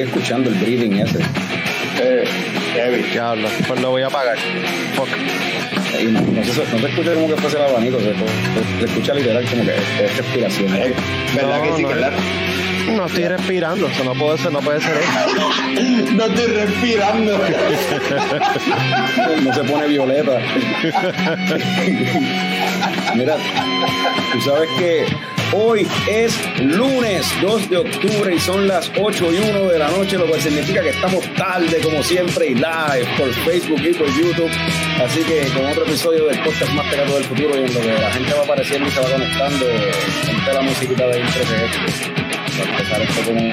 sigue escuchando el breathing ese. Eh, heavy. Diablo, pues lo voy a apagar. Fuck. Y no, no, se, no se escucha como que fuese el abanico, se, se escucha literal como que es respiración. Eh, ¿Verdad No, que sí? no, ¿Verdad? No estoy respirando, eso no puede ser, no puede ser eso. No estoy respirando. No se pone violeta. Mira, tú sabes que hoy es lunes 2 de octubre y son las 8 y 1 de la noche, lo cual significa que estamos tarde como siempre y live por Facebook y por YouTube. Así que con otro episodio del podcast más pegado del futuro y en lo que la gente va apareciendo y se va conectando, ponte la musiquita de intro que es. Va a empezar esto como un-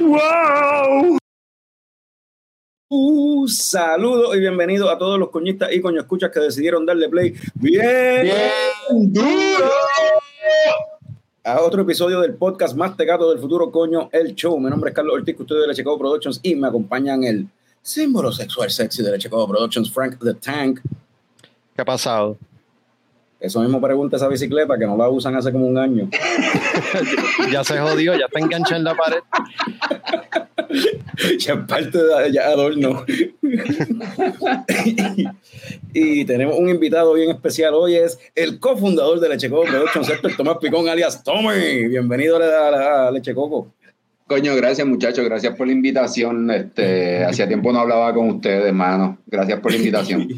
¡Wow! Un saludo y bienvenido a todos los coñistas y coño escuchas que decidieron darle play bien, Bien duro. a otro episodio del podcast más tegato del futuro, coño, el show. Mi nombre es Carlos Ortiz, ustedes de Lechecobo Productions y me acompañan el símbolo sexual sexy de Lechecobo Productions, Frank the Tank. ¿Qué ha pasado? Eso mismo pregunta esa bicicleta que no la usan hace como un año. Ya se jodió, ya está enganchada en la pared. ya es parte de ya adorno. y tenemos un invitado bien especial hoy, es el cofundador de Leche Coco Productions, Héctor Tomás Picón, alias Tommy. Bienvenido a, la- a Leche Coco. Coño, gracias muchachos, gracias por la invitación. Este, hacía tiempo no hablaba con ustedes, hermano. Gracias por la invitación.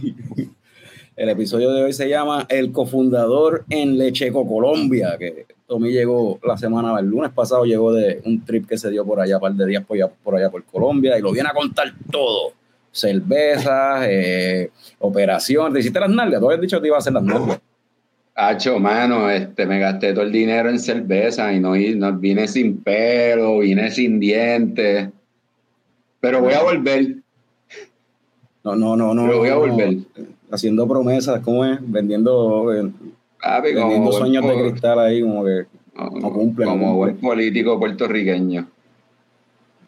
El episodio de hoy se llama El cofundador en Lecheco, Colombia, que Tommy llegó la semana, el lunes pasado llegó de un trip que se dio por allá, un par de días por allá por, allá por Colombia, y lo viene a contar todo. Cervezas, eh, operaciones. ¿Te hiciste las nalgas? Tú habías dicho que te ibas a hacer las nalgas. Hacho, mano, este, me gasté todo el dinero en cerveza y no, no vine sin pelo, vine sin dientes. Pero voy a volver. No, no, no, no. Pero voy a no. Haciendo promesas, ¿cómo es? Vendiendo, eh, Papi, como vendiendo sueños de cristal ahí, como que. como- no cumple, no Como cumple. buen político puertorriqueño.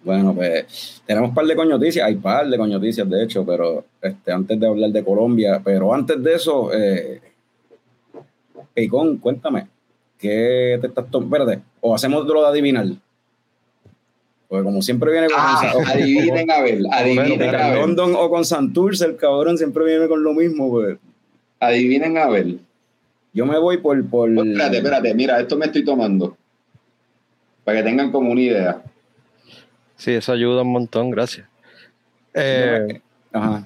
Bueno, pues tenemos un par de coñoticias, hay par de coñoticias de hecho, pero este, antes de hablar de Colombia, pero antes de eso, eh, Picón, cuéntame, ¿qué te estás tomando? Espérate, o hacemos lo de adivinar. Porque como siempre viene con, Ah, adivinen a ver, con adivinen a ver. London o con Santurce, el cabrón siempre viene con lo mismo, pues. Adivinen a ver. Yo me voy por... por Oh, espérate, espérate, mira, esto me estoy tomando. Para que tengan como una idea. Sí, eso ayuda un montón, gracias. Eh, Ajá.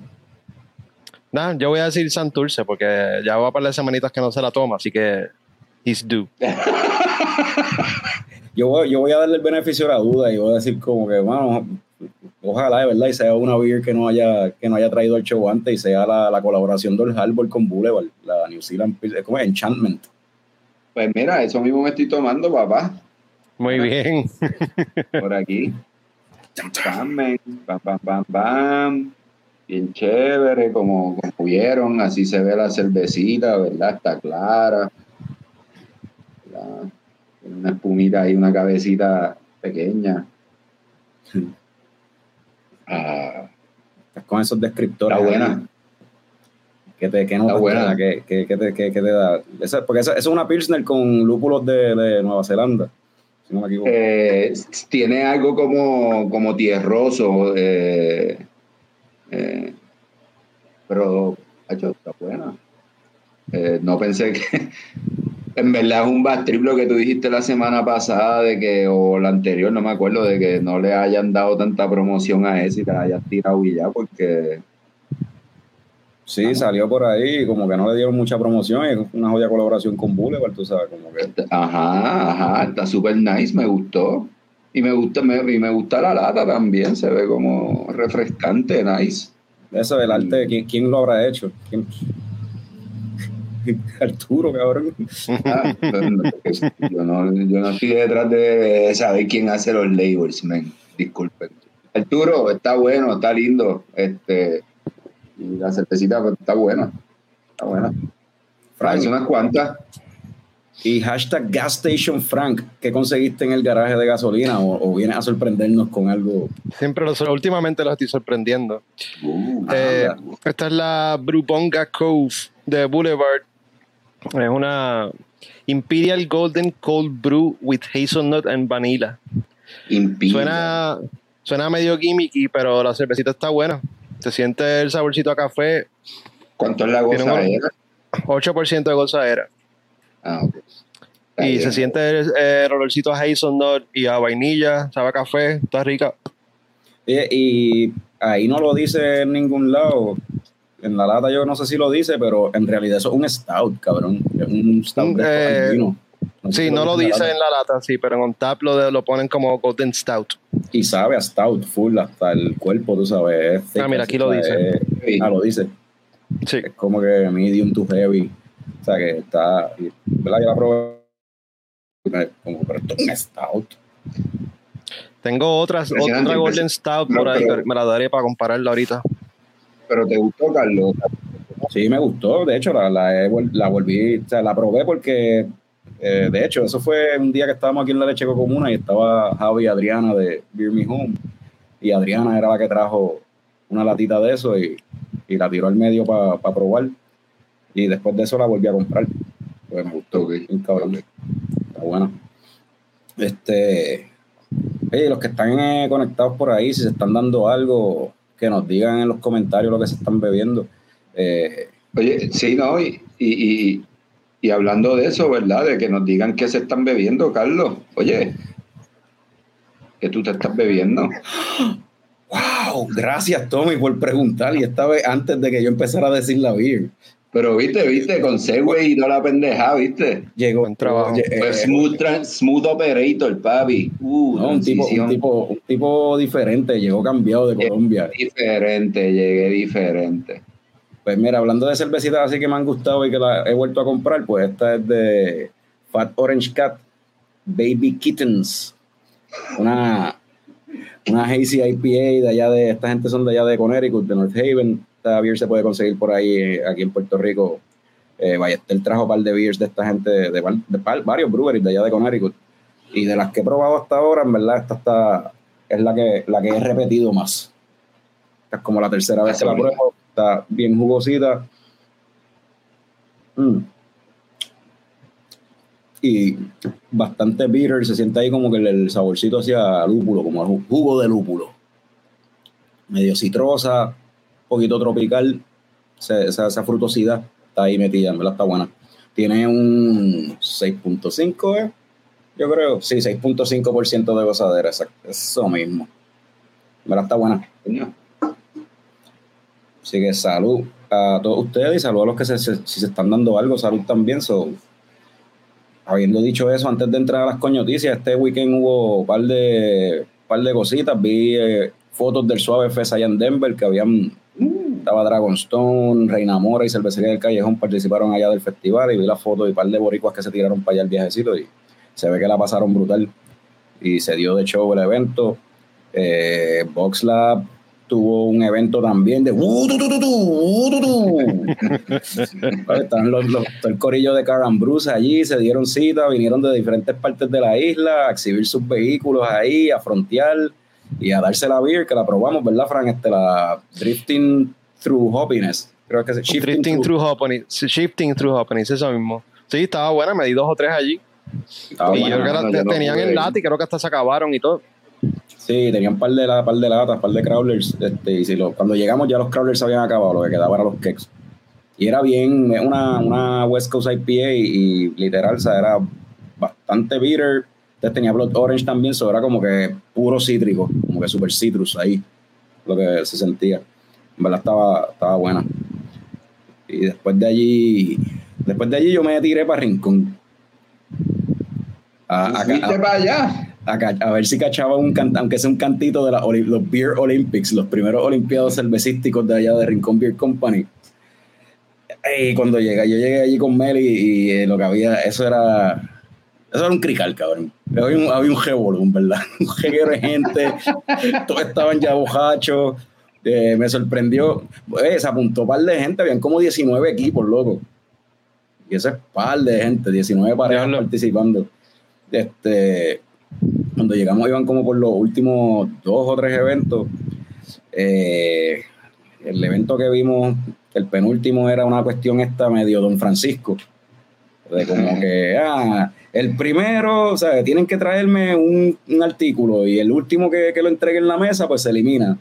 nada, yo voy a decir Santurce porque ya va para las semanitas que no se la toma, así que he's due. Yo voy, yo voy a darle el beneficio de la duda y voy a decir como que, bueno, ojalá de verdad y sea una beer que no haya, que no haya traído el show antes y sea la, la colaboración del Harbor con Boulevard, la New Zealand Pills, es como Enchantment. Pues mira, eso mismo me estoy tomando, papá. Muy bien. Por aquí. Men, pam, pam, pam, pam. Bien chévere, como, como vieron, así se ve la cervecita, ¿verdad? Está clara. ¿verdad? Tiene una espumita ahí, una cabecita pequeña. Ah, Estás con esos descriptores. Está ahí. buena. ¿Qué te, qué notas Está buena. ¿Qué, te, qué- te da? Esa- porque esa, es una Pilsner con lúpulos de, de Nueva Zelanda, si no me equivoco. Eh, tiene algo como, como tierroso, eh, eh, pero macho, está buena. No pensé que, en verdad es un bad trip lo que tú dijiste la semana pasada de que, o la anterior, no me acuerdo, de que no le hayan dado tanta promoción a ese y te la hayan tirado y ya, porque sí, salió por ahí, como que no le dieron mucha promoción, es una joya colaboración con Boulevard, tú sabes, como que... Ajá, ajá, está súper nice, me gustó. Y me gusta, me, y me gusta la lata también, se ve como refrescante, nice. Eso del arte, ¿quién, quién lo habrá hecho? ¿Quién? Arturo, cabrón. Ah, yo, no, yo no estoy detrás de saber quién hace los labels, man. Disculpen. Arturo, está bueno, está lindo. Este, y la cervecita pues, está buena. Está buena. Frank, unas cuantas. Y hashtag gas station Frank, ¿qué conseguiste en el garaje de gasolina? ¿O, o vienes a sorprendernos con algo? Siempre lo, últimamente los estoy sorprendiendo. Uh, Eh, esta es la Brubonga Cove de Boulevard. Es una Imperial Golden Cold Brew with Hazelnut and Vanilla. Suena, suena medio gimmicky, pero la cervecita está buena. Se siente el saborcito a café, ¿Cuánto es la gozadera? 8% de gozadera. Ah, ok. Está Y bien. se siente el, el olorcito a hazelnut y a vainilla, sabe a café, está rica. Y ahí no lo dice en ningún lado. En la lata yo no sé si lo dice, pero en realidad eso es un stout, cabrón. Es un stout de estos Eh, andinos. No sé Sí, si no lo en la dice en la lata, sí, pero en tap lo, de- lo ponen como Golden Stout. Y sabe a stout full hasta el cuerpo, tú sabes. Ah, mira, aquí lo dice. es- Sí. ah, lo dice. Sí. Es como que medium to heavy. O sea, que está. ¿Verdad? Yo la probé. Como, pero esto es un stout. Tengo otras, otra Golden Stout por No, ahí, pero- pero me la daré para compararla ahorita. Pero te gustó, Carlos. Sí, me gustó. De hecho, la, la, he la volví, o sea, la probé porque, eh, de hecho, eso fue un día que estábamos aquí en la Leche Comuna y estaba Javi y Adriana de Beer Me Home. Y Adriana era la que trajo una latita de eso y, y la tiró al medio para probar. Y después de eso la volví a comprar. Pues me gustó. Ok. bien cabrón. Está buena. Este. Oye, los que están eh, conectados por ahí, si se están dando algo, que nos digan en los comentarios lo que se están bebiendo. Eh, Oye, sí, ¿no? Y, y, y, hablando de eso, ¿verdad? De que nos digan qué se están bebiendo, Carlos. Oye, ¿qué tú te estás bebiendo? wow, gracias Tommy por preguntar. Y esta vez antes de que yo empezara a decir la beer, Pero viste, viste, con Segway y no la pendeja, viste. llegó Buen trabajo. smooth, smooth operator, papi. Uh, no, un, tipo, un, tipo, un tipo diferente, llegó cambiado de Eh, Colombia. diferente, llegué diferente. Pues mira, hablando de cervecitas así que me han gustado y que la he vuelto a comprar, pues esta es de Fat Orange Cat Baby Kittens. Una, una hazy IPA de allá de, esta gente son de allá de Connecticut, de North Haven. Esta beer se puede conseguir por ahí, eh, aquí en Puerto Rico. Eh, Ballester trajo un par de beers de esta gente, de, de par- varios breweries de allá de Connecticut. Y de las que he probado hasta ahora, en verdad, esta está, es la que, la que he repetido más. Esta es como la tercera vez que la pruebo. Está bien jugosita. Mm. Y bastante bitter, se siente ahí como que el, el saborcito hacia lúpulo, como el ju- jugo de lúpulo. Medio citrosa, poquito tropical, esa, frutosidad está ahí metida, en verdad está buena. Tiene un 6.5, ¿eh? yo creo, sí, 6.5% de gozadera, exacto, eso mismo. En verdad está buena. Así que salud a todos ustedes y salud a los que se, se- si se están dando algo, salud también. So, habiendo dicho eso, antes de entrar a las coñoticias, este weekend hubo un par de, par de cositas. Vi eh, fotos del Suave Fest allá en Denver, que habían, estaba Dragonstone, Reina Mora y Cervecería del Callejón participaron allá del festival y vi las fotos y un par de boricuas que se tiraron para allá el viajecito y se ve que la pasaron brutal y se dio de show el evento. Eh, Box Lab tuvo un evento también de "Uh, tu, tu, tu, tu, tu, tu". Vale, Están los, los- todo el corillo de Car Bruce allí, se dieron cita, vinieron de diferentes partes de la isla a exhibir sus vehículos ahí, a frontear y a darse la beer, que la probamos, ¿verdad, Frank? Este, la Drifting Through Happiness. Creo que es Shifting Drifting Through. through Hoppany, Shifting through Hoppany, es eso mismo. Sí, estaba buena, me di dos o tres allí. Estaba y buena. yo creo que la- no tenían en lata y creo que hasta se acabaron y todo. Sí, tenían un par de, la, par de latas, par de crawlers. Este, y si lo- cuando llegamos ya los crawlers se habían acabado, lo que quedaba eran los cakes. Y era bien, una, una West Coast IPA y, y literal, o sea, era bastante bitter. Entonces tenía Blood Orange también, so era como que puro cítrico, como que super citrus ahí, lo que se sentía. En verdad estaba, estaba buena. Y después de allí, después de allí yo me tiré para Rincón. A- a- ¿Fuiste a- para allá? a, ver si cachaba un cantito, aunque sea un cantito de los Beer Olympics, los primeros olimpiados cervecísticos de allá de Rincón Beer Company. Y cuando llegué, yo llegué allí con Mel y, eh, lo que había, eso era, eso era un crical, cabrón. Había un, había un ¿verdad? Un jeguero de gente, todos estaban ya bojachos. Eh, me sorprendió, eh, se apuntó un par de gente, habían como 19 equipos, loco. Y ese es par de gente, 19 parejas participando. Este, cuando llegamos iban como por los últimos dos o tres eventos. Eh, el evento que vimos, el penúltimo era una cuestión esta medio Don Francisco. De como que, ah, el primero, o sea, tienen que traerme un, artículo y el último que, que, lo entregue en la mesa, pues se elimina.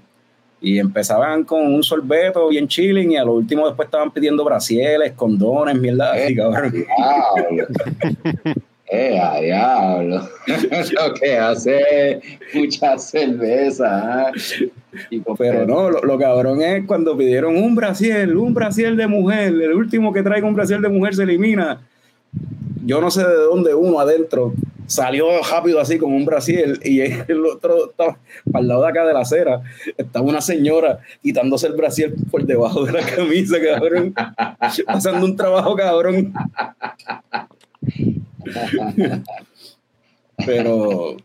Y empezaban con un sorbeto bien chilling y a lo último después estaban pidiendo brasieles, condones, mierda así, cabrón. ¡Eh, a diablo! lo que hace mucha cerveza. ¿ah? Pero no, lo, cabrón es cuando pidieron un brasiel, un brasiel de mujer, el último que traiga un brasiel de mujer se elimina. Yo no sé de dónde uno adentro salió rápido así como un brasiel y el otro estaba para el lado de acá de la acera. Estaba una señora quitándose el brasiel por debajo de la camisa cabrón. Pasando un trabajo cabrón. Pero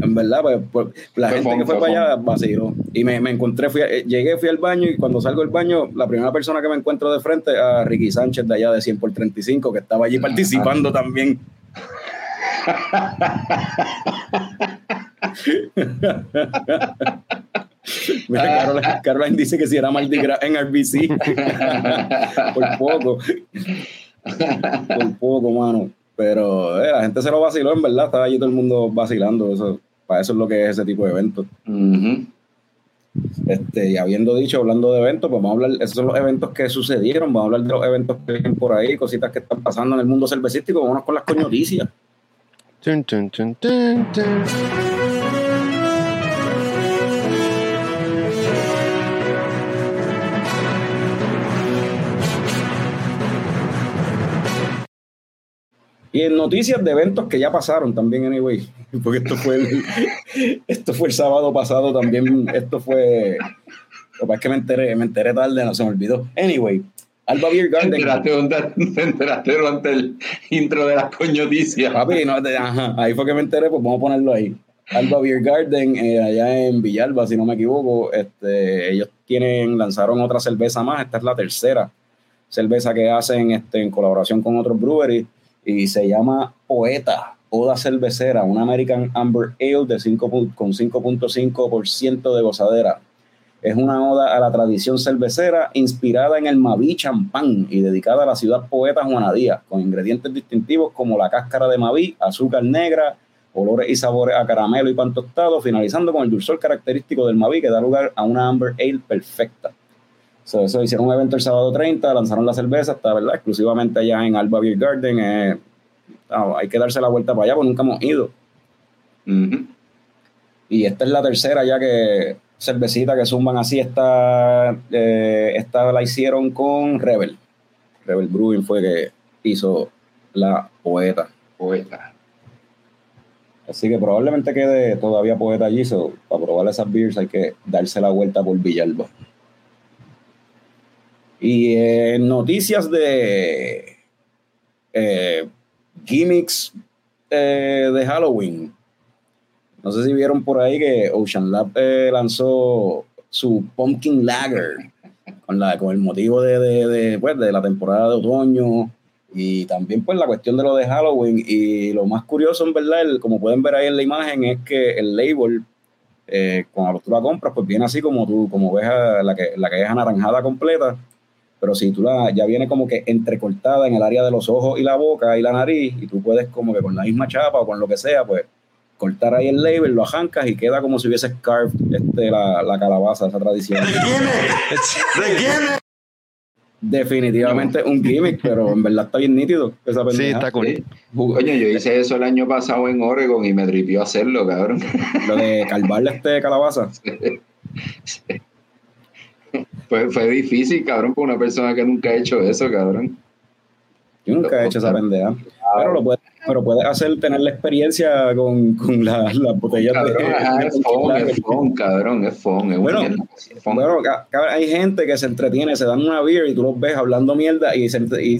en verdad, pues, pues la gente que fue para allá vaciló. Y me, me encontré, fui eh, llegué, fui al baño y cuando salgo del baño, la primera persona que me encuentro de frente a Ricky Sánchez de allá de 100 por 35, que estaba allí participando también. Mira, Caroline, dice que si era Mardi Gras en RBC. por poco. por poco, mano. Pero eh, la gente se lo vaciló, en verdad. Estaba allí todo el mundo vacilando. Eso, para eso es lo que es ese tipo de eventos. Este, y habiendo dicho, hablando de eventos, pues vamos a hablar, esos son los eventos que sucedieron, vamos a hablar de los eventos que vienen por ahí, cositas que están pasando en el mundo cervecístico, vámonos con las coñoticias. Y en noticias de eventos que ya pasaron también, anyway, porque esto fue el, esto fue el sábado pasado también, esto fue, lo que es que me enteré, me enteré tarde, no se me olvidó. Anyway, Alba Beer Garden. Te enteraste, durante el intro de las coñoticias. Papi, no, ajá, ahí fue que me enteré, pues vamos a ponerlo ahí. Alba Beer Garden, eh, allá en Villalba, si no me equivoco, este, ellos tienen, lanzaron otra cerveza más, esta es la tercera cerveza que hacen este, en colaboración con otros breweries y se llama Poeta, Oda Cervecera, una American Amber Ale de 5, con 5.5% de gozadera. Es una oda a la tradición cervecera inspirada en el Maví champán y dedicada a la ciudad poeta Juana Díaz, con ingredientes distintivos como la cáscara de Maví, azúcar negra, olores y sabores a caramelo y pan tostado, finalizando con el dulzor característico del Maví que da lugar a una Amber Ale perfecta. So, eso hicieron un evento el sábado 30, lanzaron la cerveza, está verdad, exclusivamente allá en Alba Beer Garden. Eh, ah, hay que darse la vuelta para allá porque nunca hemos ido. Y esta es la tercera ya que cervecita que zumban así. Esta, eh, esta la hicieron con Rebel. Rebel Brewing fue que hizo la poeta. Poeta. Así que probablemente quede todavía poeta allí. So, para probar esas beers hay que darse la vuelta por Villalba. Y en noticias de eh, gimmicks eh, de Halloween, no sé si vieron por ahí que Ocean Lab eh, lanzó su Pumpkin Lager con, la, con el motivo de, de, pues, de la temporada de otoño y también pues la cuestión de lo de Halloween. Y lo más curioso en verdad, como pueden ver ahí en la imagen, es que el label cuando tú la compras pues viene así como tú, como ves la que, la que es anaranjada completa pero si tú la, ya viene como que entrecortada en el área de los ojos y la boca y la nariz, y tú puedes como que con la misma chapa o con lo que sea, pues cortar ahí el label, lo arrancas y queda como si hubiese carved este, la, la calabaza, esa tradición. Definitivamente un gimmick, pero en verdad está bien nítido esa Sí, está cool. Coño, yo hice eso el año pasado en Oregon y me tripió hacerlo, cabrón. Lo de calvarle este calabaza. Sí. Fue, fue difícil, cabrón, para una persona que nunca ha hecho eso, cabrón. Yo nunca he hecho esa pendeja. Pero lo puedes, pero puedes hacer, tener la experiencia con, con las botellas cabrón, de. ajá, es fun, es fun, cabrón, es fun. Es Bueno, es fun. Bueno, cabrón, hay gente que se entretiene, se dan una beer y tú los ves hablando mierda y, se, y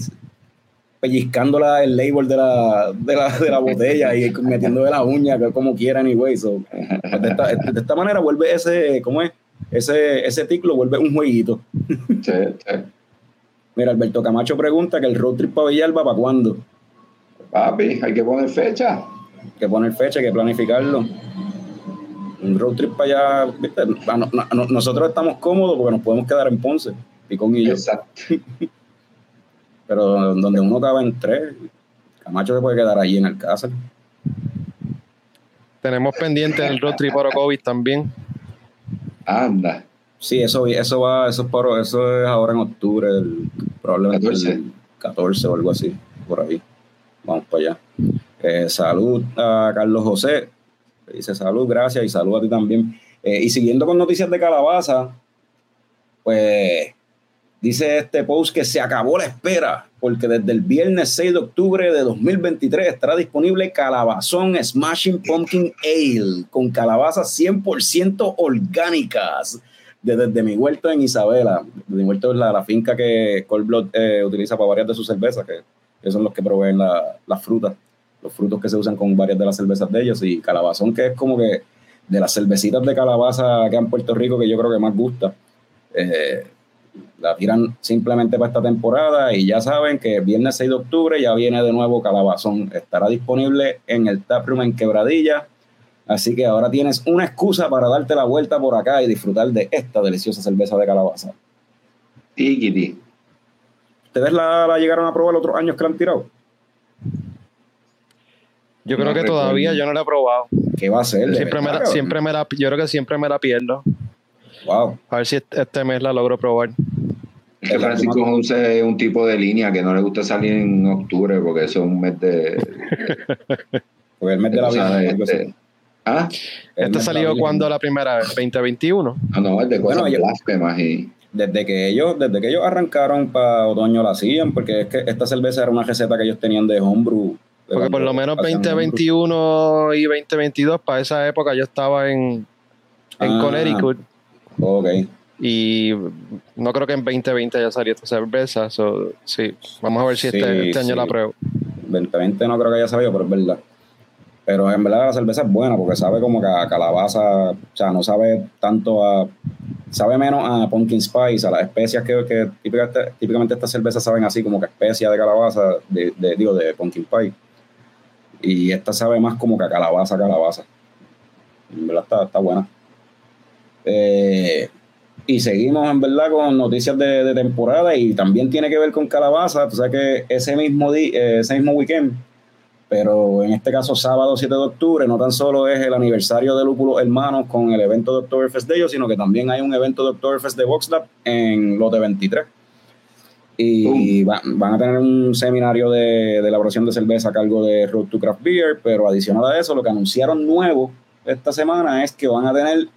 pellizcando la- el label de la, de la, de la botella y metiendo de la uña, como quieran, anyway. So, pues de, esta, de esta manera vuelve ese, ¿cómo es? Ese, ese ticlo vuelve un jueguito. Sí, sí. Mira, Alberto Camacho pregunta que el road trip para Villalba, ¿para cuándo? Papi, hay que poner fecha. Hay que poner fecha, hay que planificarlo. Un road trip para allá, ¿viste? Ah, no- no- nosotros estamos cómodos porque nos podemos quedar en Ponce, Picón y yo. Exacto. Pero donde uno cabe en tres, Camacho se puede quedar allí en el Alcázar. Tenemos pendiente el road trip Orocovis también. Anda. Sí, eso, eso va, eso es, por- eso es ahora en octubre, el, probablemente 14. el 14 o algo así, por ahí. Vamos para allá. Eh, salud a Carlos José. Dice salud, gracias, y salud a ti también. Eh, y siguiendo con noticias de calabaza, pues dice este post que se acabó la espera, porque desde el viernes 6 de octubre de 2023 estará disponible Calabazón Smashing Pumpkin Ale con calabazas 100% orgánicas desde, desde mi huerto en Isabela. Mi huerto es la, la finca que Cold Blood eh, utiliza para varias de sus cervezas, que, que son los que proveen la- las frutas, los frutos que se usan con varias de las cervezas de ellos. Y Calabazón, que es como que de las cervecitas de calabaza que en Puerto Rico, que yo creo que más gusta. Eh, la tiran simplemente para esta temporada y ya saben que viernes 6 de octubre ya viene de nuevo Calabazón. Estará disponible en el Taproom en Quebradilla. Así que ahora tienes una excusa para darte la vuelta por acá y disfrutar de esta deliciosa cerveza de calabaza. Tiquiti. ¿Ustedes la, la llegaron a probar otros años que la han tirado? Yo No creo que recuerdo. todavía yo no la he probado. ¿Qué va a ser? Siempre me, la, siempre me la, yo creo que siempre me la pierdo. Wow. A ver si este este mes la logro probar. Es que Francisco Ponce es un tipo de línea que no le gusta salir en octubre porque eso es un mes de. Porque el mes de la vida. este-. ¿Ah? El ¿Este salió cuando la primera vez? ¿2021? No, no, es de cosas Bueno, blasfemas y. Desde que ellos, desde que ellos arrancaron para otoño la hacían, porque es que esta cerveza era una receta que ellos tenían de homebrew. de Porque por lo menos hacían homebrew. 2021 y 2022, para esa época yo estaba en, en Ah. Connecticut Ok. y no creo que en 2020 ya salió esta cerveza. so, sí, vamos a ver si Sí, este, este año sí. la pruebo. 2020 no creo que haya salido, pero es verdad. Pero en verdad la cerveza es buena porque sabe como que a calabaza, o sea, no sabe tanto a. Sabe menos a pumpkin spice, a las especias que, que típicamente, típicamente estas cervezas saben así, como que especia de calabaza, de, de- digo, de pumpkin pie. Y esta sabe más como que a calabaza, calabaza. En verdad está, está buena. Eh, y seguimos en verdad con noticias de, de temporada y también tiene que ver con calabaza. Tú sabes que ese mismo, di- eh, ese mismo weekend, pero en este caso sábado 7 de octubre, no tan solo es el aniversario de Lúpulo Hermanos con el evento de Oktoberfest de ellos, sino que también hay un evento de Oktoberfest de VoxLab en Lote 23. Y va- van a tener un seminario de, de elaboración de cerveza a cargo de Road to Craft Beer, pero adicional a eso, lo que anunciaron nuevo esta semana es que van a tener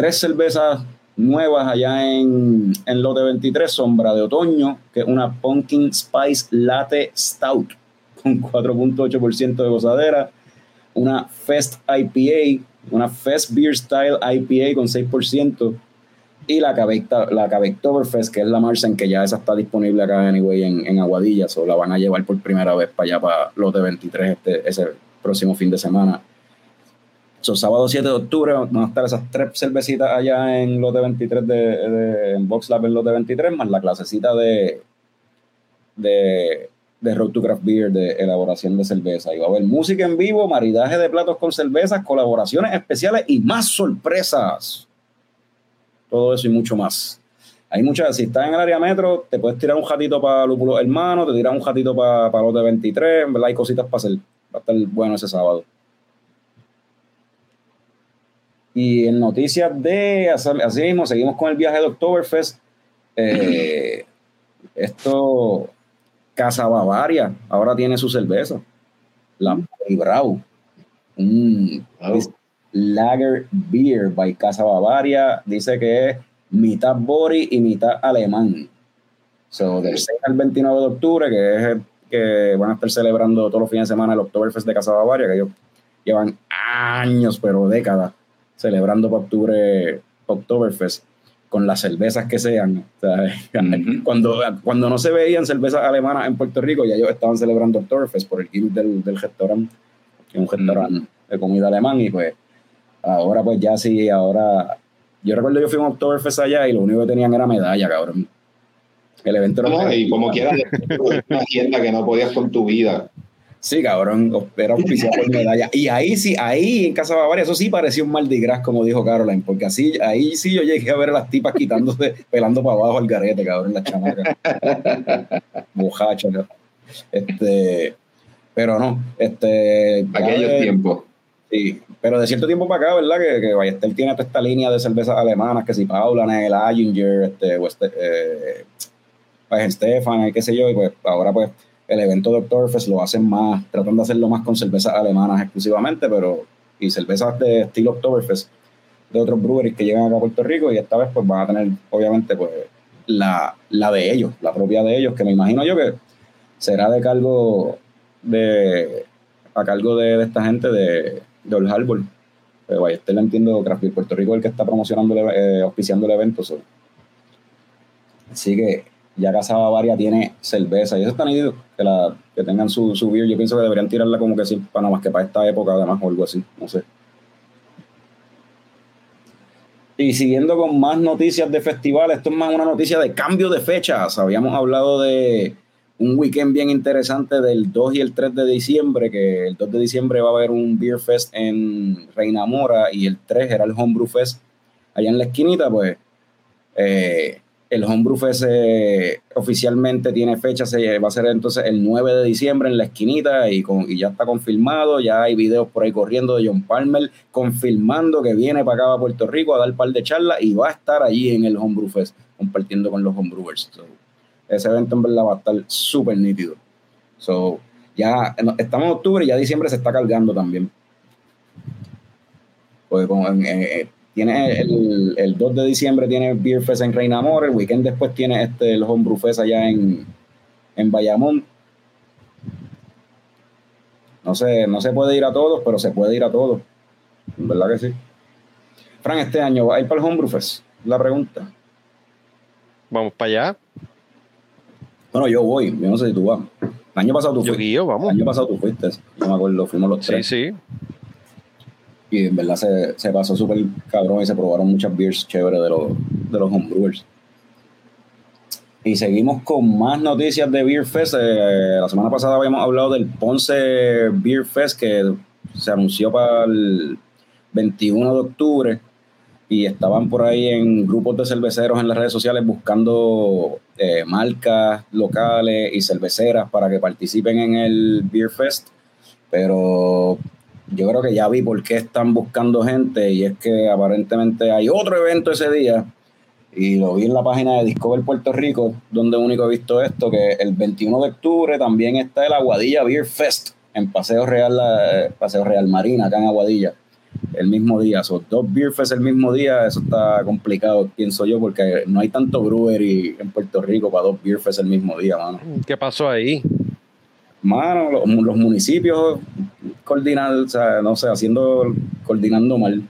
tres cervezas nuevas allá en, en Lote 23, Sombra de Otoño, que es una Pumpkin Spice Latte Stout con 4.8% de gozadera, una Fest IPA, una Fest Beer Style IPA con 6%, y la Cavecta- la Cavectoberfest, que es la Marsen, que ya esa está disponible acá anyway en, en Aguadillas, o la van a llevar por primera vez para allá, para Lote 23, este, ese próximo fin de semana. So, sábado 7 de octubre van a estar esas tres cervecitas allá en Lote 23 de, de en Box Lab en Lote 23, más la clasecita de, de, de Road to Craft Beer de elaboración de cerveza. Y va a haber música en vivo, maridaje de platos con cervezas, colaboraciones especiales y más sorpresas. Todo eso y mucho más. Hay muchas, si estás en el área metro, te puedes tirar un jatito para Lúpulo Hermano, te tiras un jatito para, para Lote 23, en verdad hay cositas para hacer. Va a estar bueno ese sábado. Y en noticias de, así mismo, seguimos con el viaje de Oktoberfest. Eh, esto, Casa Bavaria, ahora tiene su cerveza. La Brau. Wow. Lager Beer by Casa Bavaria. Dice que es mitad Bori y mitad alemán. So, del 6 al 29 de octubre, que es que van a estar celebrando todos los fines de semana el Oktoberfest de Casa Bavaria, que ellos llevan años, pero décadas, celebrando para octubre Oktoberfest con las cervezas que sean. cuando, cuando no se veían cervezas alemanas en Puerto Rico, ya ellos estaban celebrando Oktoberfest por el gimmick del, del restaurante, que es un restaurante de comida alemán, y pues ahora pues ya sí, ahora... Yo recuerdo yo fui a un Oktoberfest allá y lo único que tenían era medalla, cabrón. El evento era... y como quieras, una tienda que no podías con tu vida. Sí, cabrón, era oficial por medalla. Y ahí sí, ahí en Casa Bavaria, eso sí parecía un Mardi Gras, como dijo Caroline, porque así, ahí sí yo llegué a ver a las tipas quitándose, pelando para abajo el garete, cabrón, la chamaca. Mujacha, Este, pero no, este. Aquellos tiempos. Sí, pero de cierto tiempo para acá, ¿verdad? Que, que Ballester tiene toda esta línea de cervezas alemanas, que si Paula, el Ayinger, este, West, eh, pues Stefan, qué sé yo, y pues ahora pues el evento de Oktoberfest lo hacen más, tratan de hacerlo más con cervezas alemanas exclusivamente, pero y cervezas de estilo Oktoberfest de otros breweries que llegan acá a Puerto Rico y esta vez pues van a tener obviamente pues la, la de ellos, la propia de ellos, que me imagino yo que será de cargo de a cargo de, esta gente de, de Old Harbor. Pero vaya, este le entiendo, Craft Puerto Rico es el que está promocionando, eh, auspiciando el evento. Así que ya Casa Bavaria tiene cerveza y eso está nítido, que, la, que tengan su, su beer. Yo pienso que deberían tirarla como que sí, para nada más que para esta época además o algo así, no sé. Y siguiendo con más noticias de festivales, esto es más una noticia de cambio de fechas. Habíamos hablado de un weekend bien interesante del 2 y el 3 de diciembre, que el 2 de diciembre va a haber un Beer Fest en Reina Mora y el 3 era el Homebrew Fest allá en la esquinita, pues eh, el Homebrew Fest oficialmente tiene fecha, se, va a ser entonces el 9 de diciembre en la esquinita y, con, y ya está confirmado, ya hay videos por ahí corriendo de John Palmer confirmando que viene para acá a Puerto Rico a dar un par de charlas y va a estar allí en el Homebrew Fest compartiendo con los homebrewers. ese evento en verdad va a estar súper nítido. So, ya estamos en octubre y ya diciembre se está cargando también. Pues con, tiene el, el, 2 de diciembre tiene Beer Fest en Reina Amor, el weekend después tiene este, el Homebrew Fest allá en, en Bayamón. No sé, no se puede ir a todos, pero se puede ir a todos. ¿Verdad que sí? Fran, este año va a ir para el Homebrew Fest. La pregunta. Vamos para allá. Bueno, yo voy, yo no sé si tú vas. El año pasado tú fuiste. Yo vamos. El año pasado tú fuiste, no me acuerdo, fuimos los tres. Sí, sí y en verdad se, se pasó súper cabrón y se probaron muchas beers chéveres de los, de los homebrewers. Y seguimos con más noticias de Beer Fest. Eh, la semana pasada habíamos hablado del Ponce Beer Fest que se anunció para el 21 de octubre y estaban por ahí en grupos de cerveceros en las redes sociales buscando eh, marcas locales y cerveceras para que participen en el Beer Fest. Pero yo creo que ya vi por qué están buscando gente y es que aparentemente hay otro evento ese día y lo vi en la página de Discover Puerto Rico, donde único he visto esto, que el 21 de octubre también está el Aguadilla Beer Fest en Paseo Real, eh, Paseo Real Marina, acá en Aguadilla, el mismo día. Son dos Beer Fest el mismo día, eso está complicado, pienso yo, porque no hay tanto brewery en Puerto Rico para dos Beer Fest el mismo día, mano. ¿Qué pasó ahí? Mano, los, los municipios coordinar, o sea, no sé, haciendo, coordinando mal.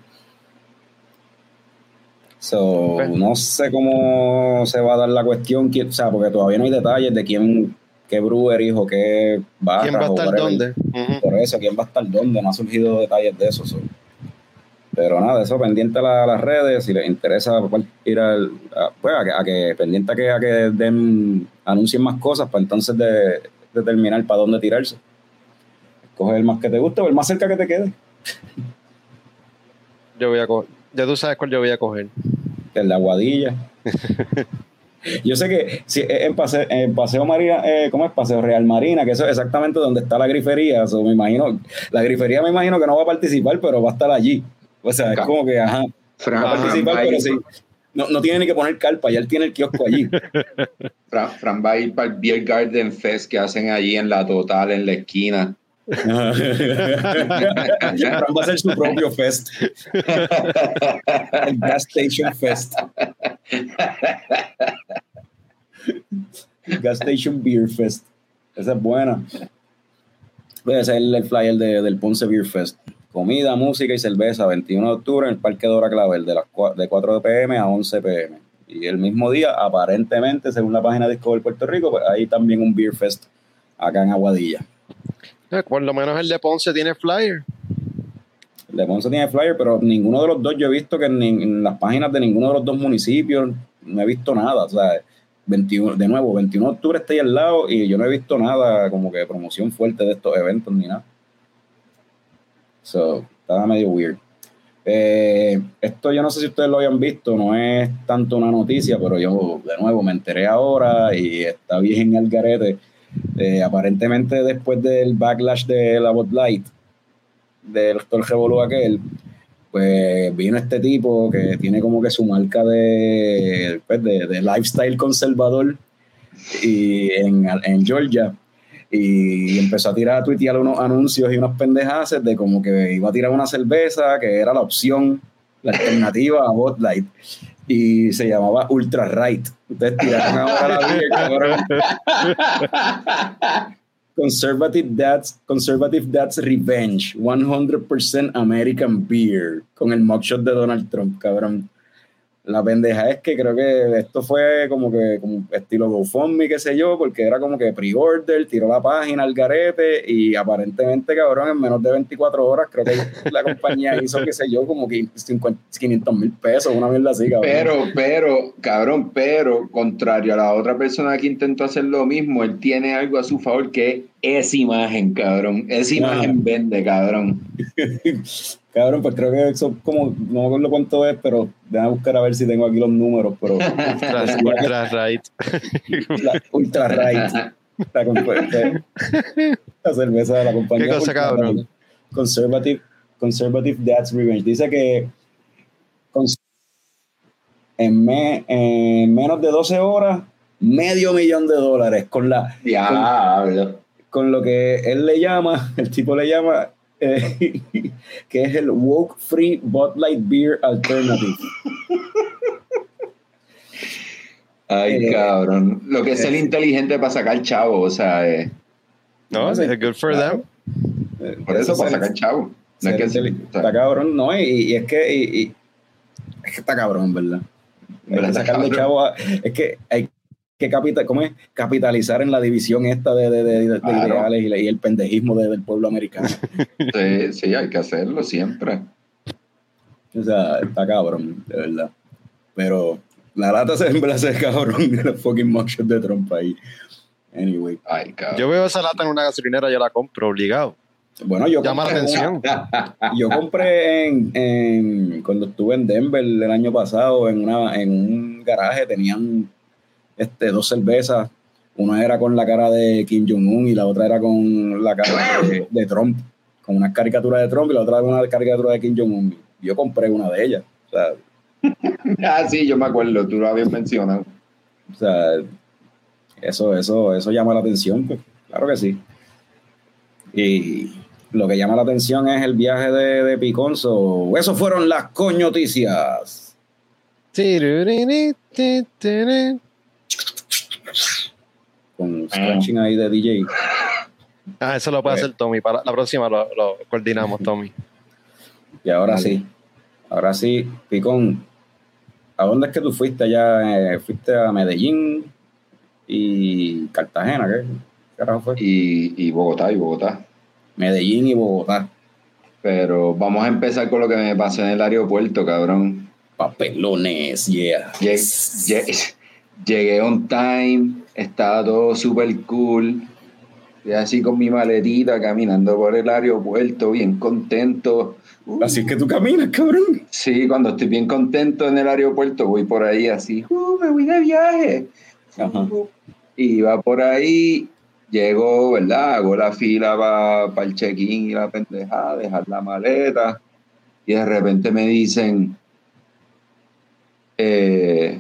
So, no sé cómo se va a dar la cuestión, o sea, porque todavía no hay detalles de quién, qué brewery o qué barra. ¿Quién va a estar dónde? Por eso, quién va a estar dónde, no ha surgido detalles de eso. Pero nada, eso pendiente a, las redes, si les interesa pues, ir al, a, pues, a, que, pendiente a que, a que den, anuncien más cosas para entonces de, determinar para dónde tirarse. Coge el más que te guste o el más cerca que te quede. Yo voy a coger. Ya tú sabes cuál yo voy a coger. El de Aguadilla. yo sé que si en Paseo, en Paseo Marina, eh, ¿cómo es? Paseo Real Marina, que eso es exactamente donde está la grifería. me imagino, la grifería me imagino que no va a participar, pero va a estar allí. O sea, es como que, ajá, va a participar, pero sí. No, no, tiene ni que poner carpa, ya él tiene el kiosco allí. Fran, va a ir para el Beer Garden Fest que hacen allí en la Total, en la esquina. va a ser su propio fest. El Gas Station Fest. Gas Station Beer Fest. Esa es buena. Puede ser el, flyer del Ponce Beer Fest. Comida, música y cerveza, 21 de octubre en el Parque Dora Clavel, de, las, de 4 pm a 11 pm. Y el mismo día, aparentemente, según la página de Discover Puerto Rico, pues hay también un Beer Fest acá en Aguadilla. Eh, por lo menos el de Ponce tiene flyer. El de Ponce tiene flyer, pero ninguno de los dos yo he visto que en, las páginas de ninguno de los dos municipios no he visto nada. O sea, 21, de nuevo, 21 de octubre está ahí al lado y yo no he visto nada como que promoción fuerte de estos eventos ni nada. So, estaba medio weird. Eh, esto yo no sé si ustedes lo habían visto, no es tanto una noticia, pero yo de nuevo me enteré ahora y está bien el garete. Eh, aparentemente después del backlash de la Bot Light, del doctor Revolu aquel, pues vino este tipo que tiene como que su marca de, pues, de, lifestyle conservador y en, en Georgia y empezó a tirar a tuitear unos anuncios y unos pendejaces de como que iba a tirar una cerveza que era la opción, la alternativa a Bot Light y se llamaba Ultra Right. Ustedes tiraron ahora la Conservative Dad's, Conservative Dad's Revenge, 100% American Beer, con el mugshot de Donald Trump, cabrón. La pendeja es que creo que esto fue como que como estilo GoFundMe, qué sé yo, porque era como que pre-order, tiró la página al garete y aparentemente, cabrón, en menos de 24 horas, creo que la compañía hizo, qué sé yo, como que 500 mil pesos, una mierda así, cabrón. Pero, pero, cabrón, pero, contrario a la otra persona que intentó hacer lo mismo, él tiene algo a su favor que es imagen, cabrón. Esa imagen vende, cabrón. Cabrón, pues creo que eso como, no me acuerdo cuánto es, pero déjame buscar a ver si tengo aquí los números, pero... ultra, right. ultra right. La, cerveza de la compañía. ¿Qué cosa, cabrón? Conservative, Conservative Dad's Revenge. Dice que en, en menos de 12 horas, medio millón de dólares con la... Diablo. con lo que él le llama, el tipo le llama que es el Woke Free Bud Light Beer Alternative. Ay, eh, cabrón. Lo que es el inteligente para sacar chavo, o sea. Eh, no, es good for them. Eh, Por eso, para sacar chavo. No es que está cabrón, no, y, es que y, es que está cabrón, ¿verdad? Hay que sacarle chavo es que hay que capital, ¿cómo es? capitalizar en la división esta de, de, de, ideales y, el pendejismo del pueblo americano. Sí, sí, hay que hacerlo siempre. O sea, está cabrón, de verdad. Pero la lata se de cabrón de los fucking mugshots de Trump ahí. Anyway. Ay, yo veo esa lata en una gasolinera, yo la compro obligado. Bueno, yo Llama la atención. yo compré en, en, cuando estuve en Denver el año pasado en, una, en un garaje, tenían este, dos cervezas. Una era con la cara de Kim Jong-un y la otra era con la cara de, Trump, con una caricatura de Trump y la otra con una caricatura de Kim Jong-un. Yo compré una de ellas. ah, sí, yo me acuerdo, tú lo habías mencionado. O sea, eso, eso, eso llama la atención, pues, claro que sí. Y lo que llama la atención es el viaje de, de Piconzo. Eso fueron las coñoticias. Con scratching ahí de DJ. Ah, eso lo puede hacer Tommy. Para la próxima lo, coordinamos, Tommy. Y ahora sí. Ahora sí, Picón. ¿A dónde es que tú fuiste allá? Eh, ¿Fuiste a Medellín y Cartagena? ¿Qué, carajo fue? Y, y Bogotá, y Bogotá. Medellín y Bogotá. Pero vamos a empezar con lo que me pasó en el aeropuerto, cabrón. Papelones, yeah. Llegué on time, estaba todo súper cool. Y así con mi maletita caminando por el aeropuerto, bien contento. así es que tú caminas, cabrón. Sí, cuando estoy bien contento en el aeropuerto, voy por ahí así, uh, me voy de viaje. Y va por ahí, llego, ¿verdad? Hago la fila para el check-in y la pendejada, dejar la maleta. Y de repente me dicen, eh,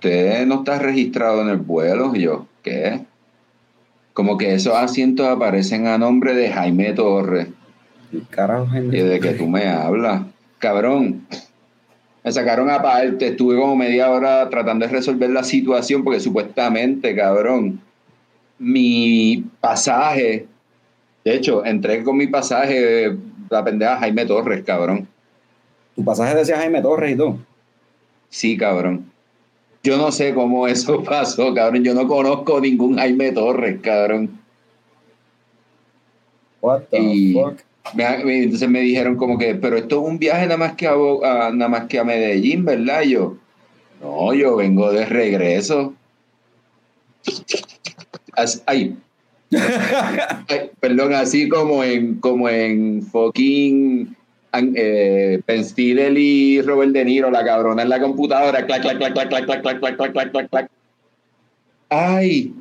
usted no está registrado en el vuelo. Y yo, ¿qué? Como que esos asientos aparecen a nombre de Jaime Torres. Carajo, Y de que tú me hablas. Cabrón, Me sacaron aparte, estuve como media hora tratando de resolver la situación porque supuestamente, cabrón, mi pasaje, de hecho, entré con mi pasaje, la pendeja Jaime Torres, cabrón. ¿Tu pasaje decía Jaime Torres y todo? Sí, cabrón. Yo no sé cómo eso pasó, cabrón. Yo no conozco ningún Jaime Torres, cabrón. What the Y- fuck? Me- entonces me dijeron como que, pero esto es un viaje nada más que a, nada más que a Medellín, ¿verdad? Yo, no, yo vengo de regreso. Ay, Ay, perdón, así como en, como en fucking eh, Ben Stiller y Robert De Niro, la cabrona en la computadora, clac, clac, clac, clac, clac, clac, clac, clac, clac, clac, clac, clac. Ay,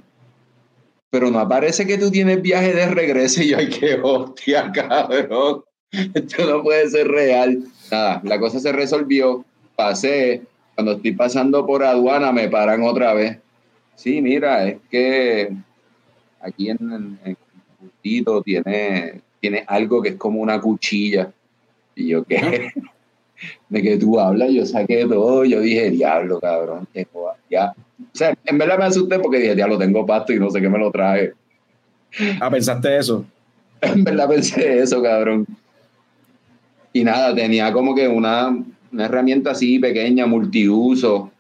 pero no aparece que tú tienes viaje de regreso y yo, ay, qué hostia, cabrón. Esto no puede ser real. Nada, la cosa se resolvió, pasé, cuando estoy pasando por aduana me paran otra vez. Sí, mira, es que aquí en, Justito tiene, tiene algo que es como una cuchilla. Y yo, ¿qué? De que tú hablas, yo saqué todo, yo dije, diablo, cabrón, tengo, ya. O sea, en verdad me asusté porque dije, diablo, tengo pasto y no sé qué me lo traje. Ah, pensaste eso. En verdad pensé eso, cabrón. Y nada, tenía como que una, una herramienta así pequeña, multiuso,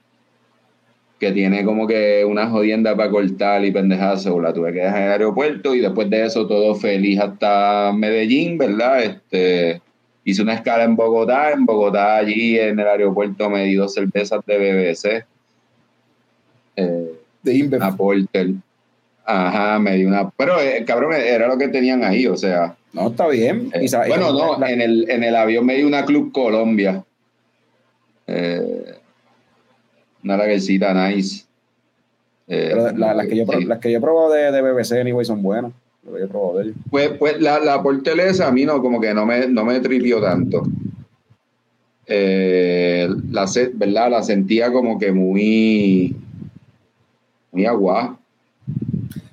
que tiene como que una jodienda para cortar y pendejazo. La tuve que dejar en el aeropuerto y después de eso todo feliz hasta Medellín, ¿verdad? Este, hice una escala en Bogotá. En Bogotá, allí en el aeropuerto, me di dos cervezas de BBC. Eh, De Inbev. una Porter. Ajá, me di una. Pero, eh, cabrón, era lo que tenían ahí, o sea. No, está bien. eh, bueno, no, la- en el, en el avión me di una Club Colombia. Una lagercita nice. Pero la- las, que yo, las que yo he probado de, de BBC, anyway, son buenas. Lo. Pues, pues la, la Porter esa a mí no, como que no me, no me tripió tanto. Eh, la, ¿verdad? la sentía como que muy. Muy agua.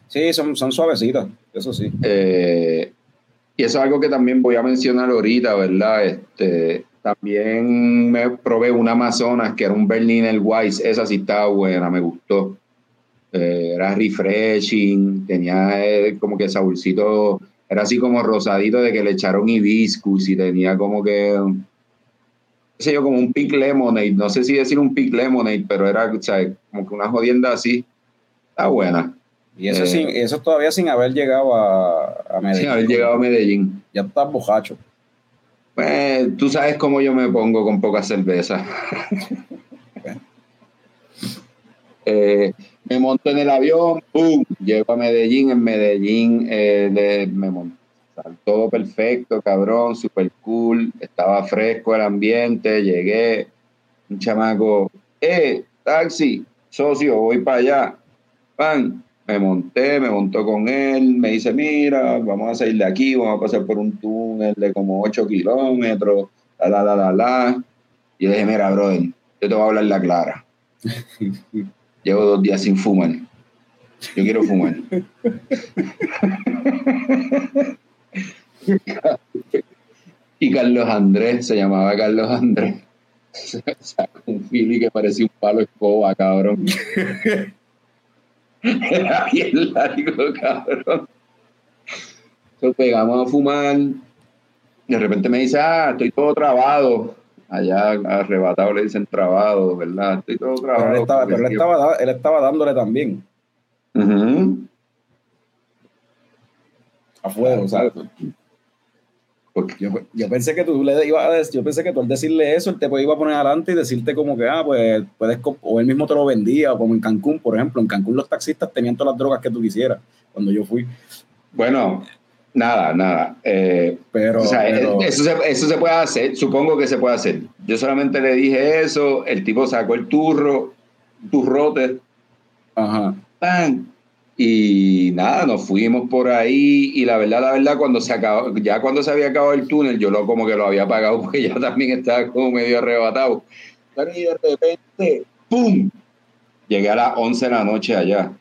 Sí, son, son suavecitas, eso sí. Eh, y eso es algo que también voy a mencionar ahorita, ¿verdad? Este, también me probé una Amazonas que era un Berliner Weiss, esa sí estaba buena, me gustó. Eh, era refreshing, tenía eh, como que saborcito, era así como rosadito de que le echaron hibiscus y tenía como que, qué sé yo, como un pink lemonade, no sé si decir un pink lemonade, pero era, o sea, como que una jodienda así, está buena. Y eso, Eh. sin, eso todavía sin haber llegado a, a Medellín. Sin haber llegado a Medellín. Ya estás bojacho. Pues tú sabes cómo yo me pongo con poca cerveza. Eh, me monto en el avión, ¡pum! Llego a Medellín. En Medellín eh, le- me monto. Todo perfecto, cabrón, super cool. Estaba fresco el ambiente. Llegué. Un chamaco, ¡eh! Taxi, socio, voy para allá. Pan. Me monté, me montó con él. Me dice, mira, vamos a salir de aquí, vamos a pasar por un túnel de como 8 kilómetros. La, la, la. Y le dije, mira, brother, yo te voy a hablar la clara. Llevo dos días sin fumar. Yo quiero fumar. y Carlos Andrés, se llamaba Carlos Andrés. Sacó un fili que parecía un palo de escoba, cabrón. Era bien largo, cabrón. Entonces pegamos a fumar. De repente me dice, ah, estoy todo trabado. Allá arrebatado le dicen trabado, ¿verdad? Estoy todo Pero trabado. él estaba, pero él estaba, él estaba dándole también Ujú. a fuego, ¿sabes? Porque- Yo, yo pensé que tú le ibas a decir, yo pensé que tú al decirle eso, él te iba a poner adelante y decirte como que, ah, pues puedes, o él mismo te lo vendía, o como en Cancún, por ejemplo. En Cancún los taxistas tenían todas las drogas que tú quisieras cuando yo fui. Bueno, nada, nada. Eh, Pero, o sea, pero- eso, se, eso se puede hacer, supongo que se puede hacer. Yo solamente le dije eso, el tipo sacó el turro, turrote, ajá. ¡pam! Y nada, nos fuimos por ahí y la verdad, la verdad, cuando se acabó, ya cuando se había acabado el túnel, yo lo como que lo había apagado porque ya también estaba como medio arrebatado. Y de repente, ¡pum! Llegué a las 11 de la noche allá.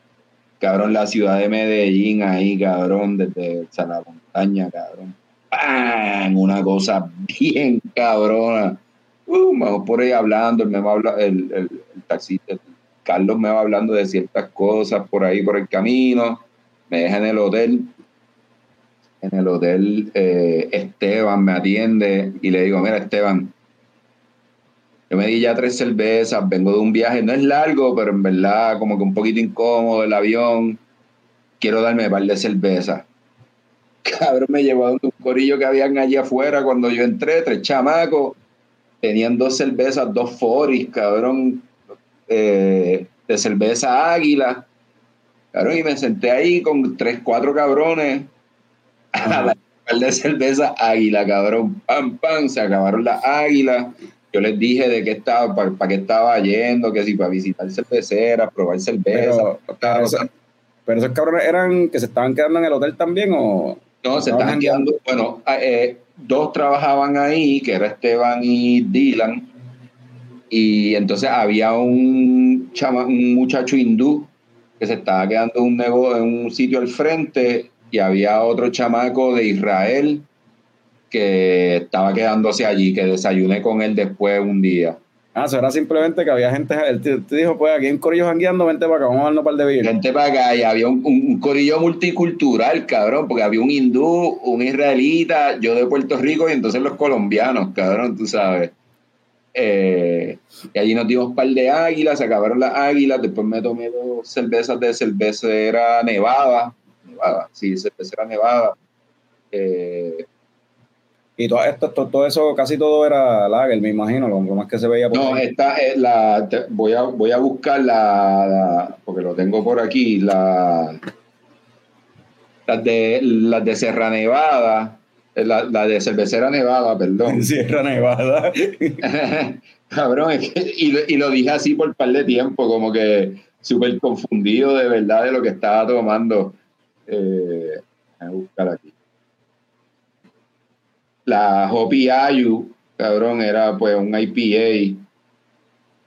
Cabrón, la ciudad de Medellín ahí, cabrón, desde o la montaña, cabrón. ¡Pam! Una cosa bien cabrona. uh, vamos por ahí hablando, el, me habla, el, el, taxista, Carlos me va hablando de ciertas cosas por ahí por el camino, me deja en el hotel, en el hotel eh, Esteban me atiende y le digo, mira Esteban, yo me di ya tres cervezas, vengo de un viaje, no es largo, pero en verdad como que un poquito incómodo el avión, quiero darme un par de cervezas. Cabrón, me llevó a un corillo que habían allí afuera cuando yo entré, tres chamacos, tenían dos cervezas, dos foris, cabrón, eh, de cerveza águila. Cabrón, y me senté ahí con tres, cuatro cabrones a la par de cerveza águila, cabrón. Pam, pam, se acabaron las águilas. Yo les dije de qué estaba, para qué estaba yendo, que si para visitar cerveceras, probar cerveza. Pero, esos, pero esos cabrones eran que se estaban quedando en el hotel también o. No, se estaban quedando, bueno, eh, dos trabajaban ahí, que era Esteban y Dylan, y entonces había un, chama, un muchacho hindú que se estaba quedando en un, negocio, en un sitio al frente y había otro chamaco de Israel que estaba quedándose allí, que desayuné con él después un día. Ah, eso era simplemente que había gente, él te, te dijo, pues aquí hay un corillo jangueando, vente para acá, vamos a darnos un par de beers. Vente para acá, y había un, un, corillo multicultural, cabrón, porque había un hindú, un israelita, yo de Puerto Rico y entonces los colombianos, cabrón, tú sabes. Eh, y allí nos dimos un par de águilas, se acabaron las águilas, después me tomé dos cervezas de cervecera nevada, nevada, sí, cervecera nevada. Eh, y todo esto, todo, todo, eso, casi todo era lager, me imagino, lo, más que se veía por No, ahí. esta es la, te, voy, a, voy a buscar la, la, porque lo tengo por aquí, la, las de, las de Serra Nevada, la, la, de cervecera Nevada, perdón. Sierra Nevada. Cabrón, es que, y, y, lo dije así por un par de tiempo, como que súper confundido de verdad de lo que estaba tomando. Eh, voy a buscar aquí. La Hopi Ayu, cabrón, era pues un IPA.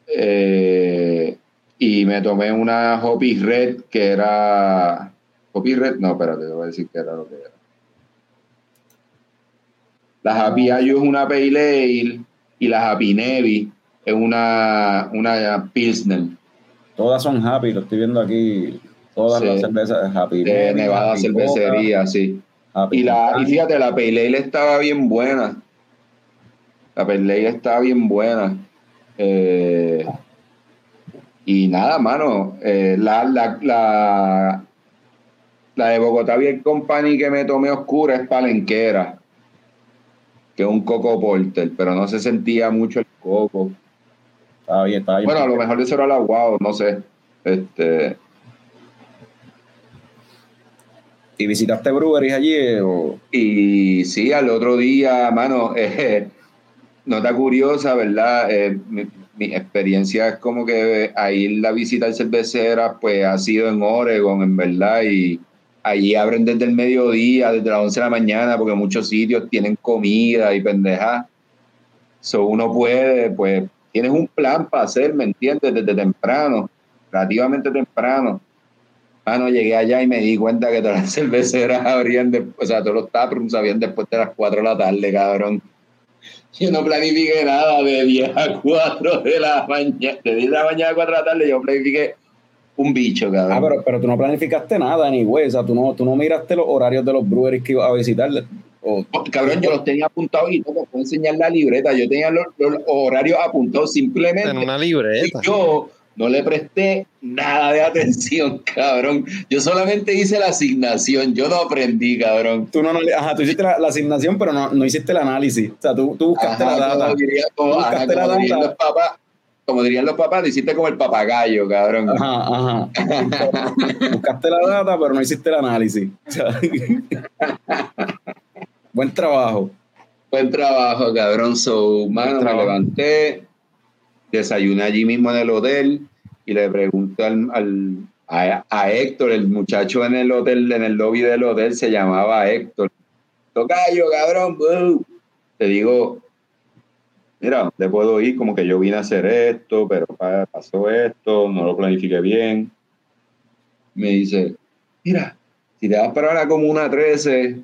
Eh, y me tomé una Hopi Red que era. Hopi Red, no, espérate, te voy a decir que era lo que era. La Happy Ayu es una Pale Ale y la Happy Navy es una, una Pilsner. Todas son Happy, lo estoy viendo aquí. Todas sí. las cervezas de Happy. De Navy, Nevada happy Cervecería, sí. Happy y, la, y fíjate, la Pale Ale estaba bien buena. La Pale Ale estaba bien buena. Eh, y nada, mano. Eh, la, la, la, la de Bogotá Beer Company que me tomé oscura es palenquera que un coco porter, pero no se sentía mucho el coco. Estaba bien, estaba bien. Bueno, a lo mejor eso era la guau, no sé. Este. ¿Y visitaste breweries allí? O? Y sí, al otro día, mano, eh, nota curiosa, ¿verdad? Eh, mi, experiencia es como que ahí la visita al cervecera, pues ha sido en Oregon, en verdad, y allí abren desde el mediodía, desde las 11 de la mañana, porque muchos sitios tienen comida y pendeja. So uno puede, pues, tienes un plan para hacer, ¿me entiendes? Desde temprano, relativamente temprano. Mano, llegué allá y me di cuenta que todas las cerveceras abrían, de, o sea, todos los taprooms abrían después de las 4 de la tarde, cabrón. Yo no planifiqué nada de 10 a 4 de la mañana, de 10 de la mañana a 4 de la tarde, yo planifiqué un bicho, cabrón. Ah, pero, pero tú no planificaste nada, ni güey. O sea, tú no, tú no miraste los horarios de los breweries que ibas a visitar. O, cabrón, yo los tenía apuntados y no te puedo enseñar la libreta. Yo tenía los, los horarios apuntados simplemente. En una libreta. Yo no le presté nada de atención, cabrón. Yo solamente hice la asignación, yo no aprendí, cabrón. Tú no, no ajá, tú hiciste la, la, asignación, pero no, no hiciste el análisis. O sea, tú, tú buscaste ajá, la data. Como diría, como, tú buscaste ajá, la data. Los papás, como dirían los papás, lo hiciste como el papagayo, cabrón. Ajá, ajá. Buscaste la data, pero no hiciste el análisis. Buen trabajo. Buen trabajo, cabrón. So, mano, me levanté, desayuné allí mismo en el hotel y le pregunto al, al a, a, Héctor, el muchacho en el hotel, en el lobby del hotel, se llamaba Héctor. Tocayo, cabrón, te digo, mira, le puedo ir como que yo vine a hacer esto, pero pasó esto, no lo planifiqué bien. Me dice, mira, si te vas para la comuna 13,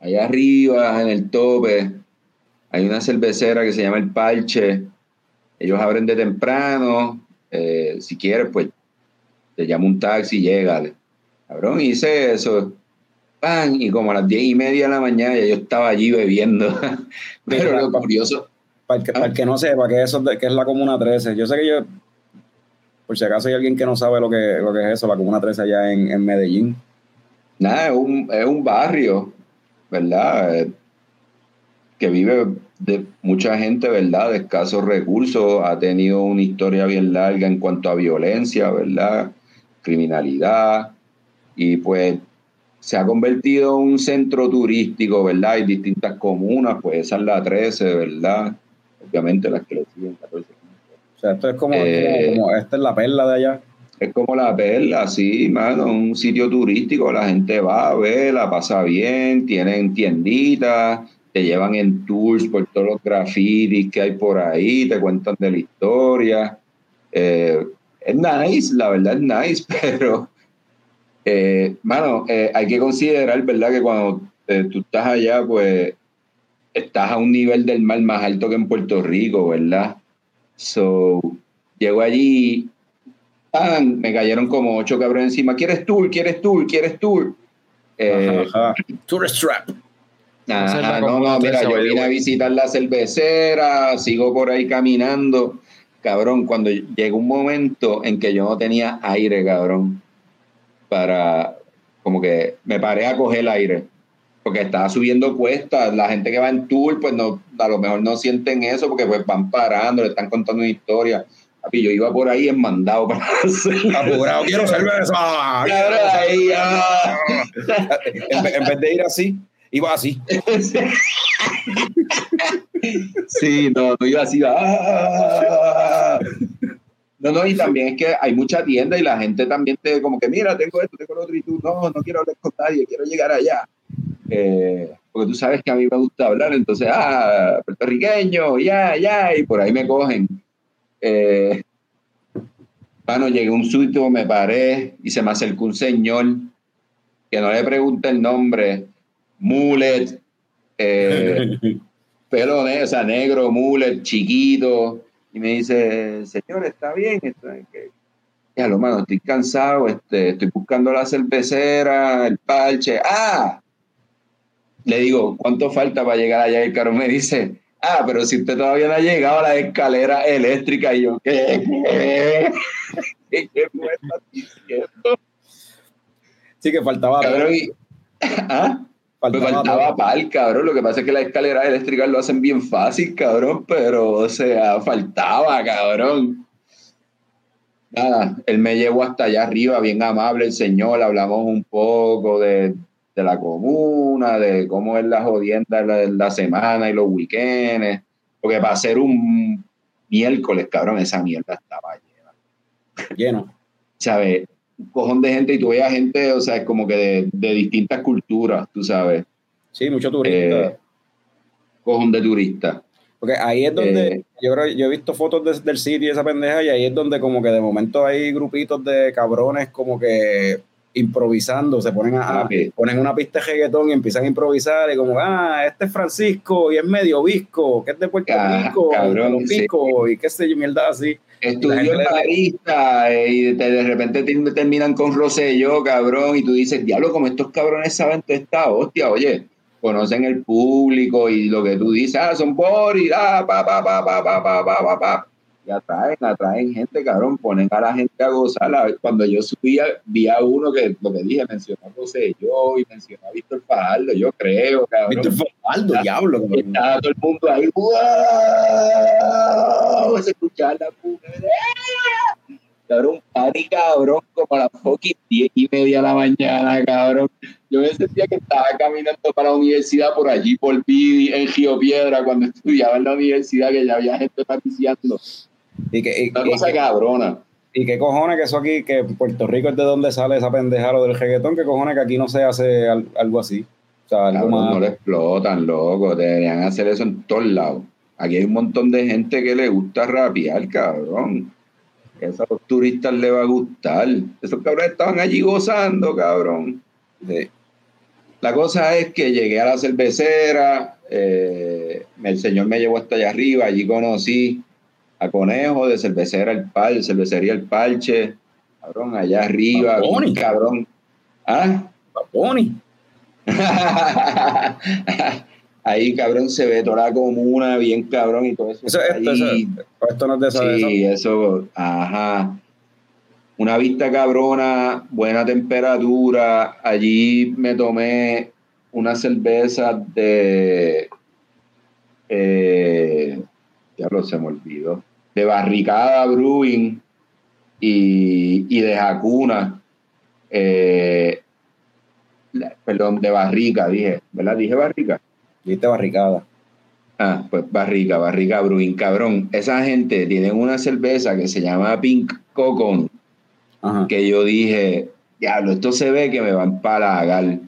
allá arriba, en el tope, Hay una cervecera que se llama El Parche. Ellos abren de temprano. Eh, si quieres, pues te llamo un taxi y llega. Cabrón, hice eso. Pan, y como a las diez y media de la mañana ya yo estaba allí bebiendo. Pero lo curioso. Para el, que, para el que no sepa qué eso, que es la Comuna 13, yo sé que yo, por si acaso hay alguien que no sabe lo que, lo que es eso, la Comuna 13 allá en, en Medellín. Nada, es un, es un barrio, ¿verdad? Que vive de mucha gente, ¿verdad? De escasos recursos, ha tenido una historia bien larga en cuanto a violencia, ¿verdad? Criminalidad, y pues se ha convertido en un centro turístico, ¿verdad? Hay distintas comunas, pues esa es la 13, ¿verdad? Obviamente las que le siguen 14. O sea, esto es como, Eh, como, como- esta es la perla de allá. Es como la perla, sí, mano, un sitio turístico, la gente va a ver, la pasa bien, tienen tienditas, te llevan en tours por todos los grafitis que hay por ahí, te cuentan de la historia. Eh, es nice, la verdad es nice, pero, eh, eh, hay que considerar, ¿verdad? Que cuando eh, tú estás allá, pues, estás a un nivel del mar más alto que en Puerto Rico, ¿verdad? So, llego allí me cayeron como ocho cabrones encima. ¿Quieres tour? ¿Quieres tour? ¿Quieres tour? Eh, Ajá, ajá. Tourist trap. Ajá, no, no, mira, 13, yo vine a visitar la cervecera, sigo por ahí caminando. Cabrón, cuando llegó un momento en que yo no tenía aire, cabrón, para, como que me paré a coger aire, porque estaba subiendo cuestas. La gente que va en tour, pues no, a lo mejor no sienten eso, porque pues van parando, le están contando una historia. Papi, yo iba por ahí enmandado para hacer Apurado, quiero cerveza. Cabrón, ahí, ah. En, vez- en vez de ir así, iba así. Sí, no, no iba así. ah. No, no, y también es que hay mucha tienda y la gente también te como que, mira, tengo esto, tengo lo otro, y tú, no, no quiero hablar con nadie, quiero llegar allá. Eh, porque tú sabes que a mí me gusta hablar, entonces, ah, puertorriqueño, ya, ya, y por ahí me cogen. Eh, bueno, llegué un sitio, me paré y se me acercó un señor que no le pregunté el nombre, Mulet, eh, pelo negro, o sea, negro, mullet, chiquito, y me dice, señor, está bien. Ya lo mano, estoy cansado, este, estoy buscando la cervecera, el parche. ¡Ah! Le digo, ¿cuánto falta para llegar allá? Y el caro me dice, ah, pero si usted todavía no ha llegado a la escalera eléctrica, y yo, ¿qué? ¿Qué, ¿Qué me estás diciendo? Sí, que faltaba. Cabrón, y- ¿Ah? Me faltaba pal, cabrón. Lo que pasa es que las escaleras eléctricas lo hacen bien fácil, cabrón, pero, o sea, faltaba, cabrón. Nada, él me llevó hasta allá arriba, bien amable el señor. Hablamos un poco de, de la comuna, de cómo es la jodienda la, la semana y los weekends. Porque para ser un miércoles, cabrón, esa mierda estaba llena. Lleno. ¿sabes? Cojón de gente y tú veías gente, o sea, como que de, de distintas culturas, tú sabes. Sí, mucho turista. Eh, cojón de turistas. Porque ahí es donde Eh, yo creo, yo he visto fotos de- del sitio y esa pendeja, y ahí es donde como que de momento hay grupitos de cabrones como que improvisando, se ponen a, Ah, ponen una pista de reggaetón y empiezan a improvisar y como, ah, este es Francisco y es medio visco, que es de Puerto Ah, Rico, cabrón, y sí. pico, y qué sé yo, mierda así. Estudió en barista y te- de repente te- terminan con Rosselló, cabrón, y tú dices, diablo, como estos cabrones saben toda esta hostia, oye, conocen el público y lo que tú dices, ah, son Boris, ah, pa, pa, pa, pa, pa, pa, pa, pa, pa. Y atraen, atraen gente, cabrón, ponen a la gente a gozar. Cuando yo subía, vi a uno que, lo que dije, mencionó a Rosselló y mencionó a Víctor Fajardo, yo creo, cabrón. Víctor Fajardo, diablo. Y estaba todo el mundo ahí, ¡wow! Se escuchaba la puta. Cabrón, party cabrón, como a las fucking diez y media de la mañana, cabrón. Yo me sentía que estaba caminando para la universidad por allí, por Pidi, en Río Piedra, cuando estudiaba en la universidad, que ya había gente patriciando. Y, que, y, Una y- cosa cabrona. y qué cojones que eso aquí, que Puerto Rico es de donde sale esa pendeja lo del reggaetón, que cojones que aquí no se hace al- algo así. O sea, algo Cabrón, más. no lo explotan, loco. Deberían hacer eso en todos lados. Aquí hay un montón de gente que le gusta rapear, cabrón. Eso a los turistas les va a gustar. Esos cabrones estaban allí gozando, cabrón. Sí. La cosa es que llegué a la cervecera, eh, el señor me llevó hasta allá arriba, allí conocí a Conejo de cervecera El Parche, cervecería El Parche, cabrón, allá arriba, cabrón. ¿Ah? Baboni. Ahí, cabrón, se ve toda la comuna, bien cabrón y todo eso. Eso, esto, eso- esto no es de esa de Sí, eso, ajá. Una vista cabrona, buena temperatura. Allí me tomé una cerveza de. Eh, ya lo se me olvidó. De Barricada Brewing y, y de Jacuna. eh, perdón, de Barrica, dije. ¿Verdad? Dije Barrica. Viste barricada. Ah, pues Barrica, Barrica Brewing, cabrón. Esa gente tiene una cerveza que se llama Pink Cocon, Ajá. que yo dije, diablo, esto se ve que me va a empalagar.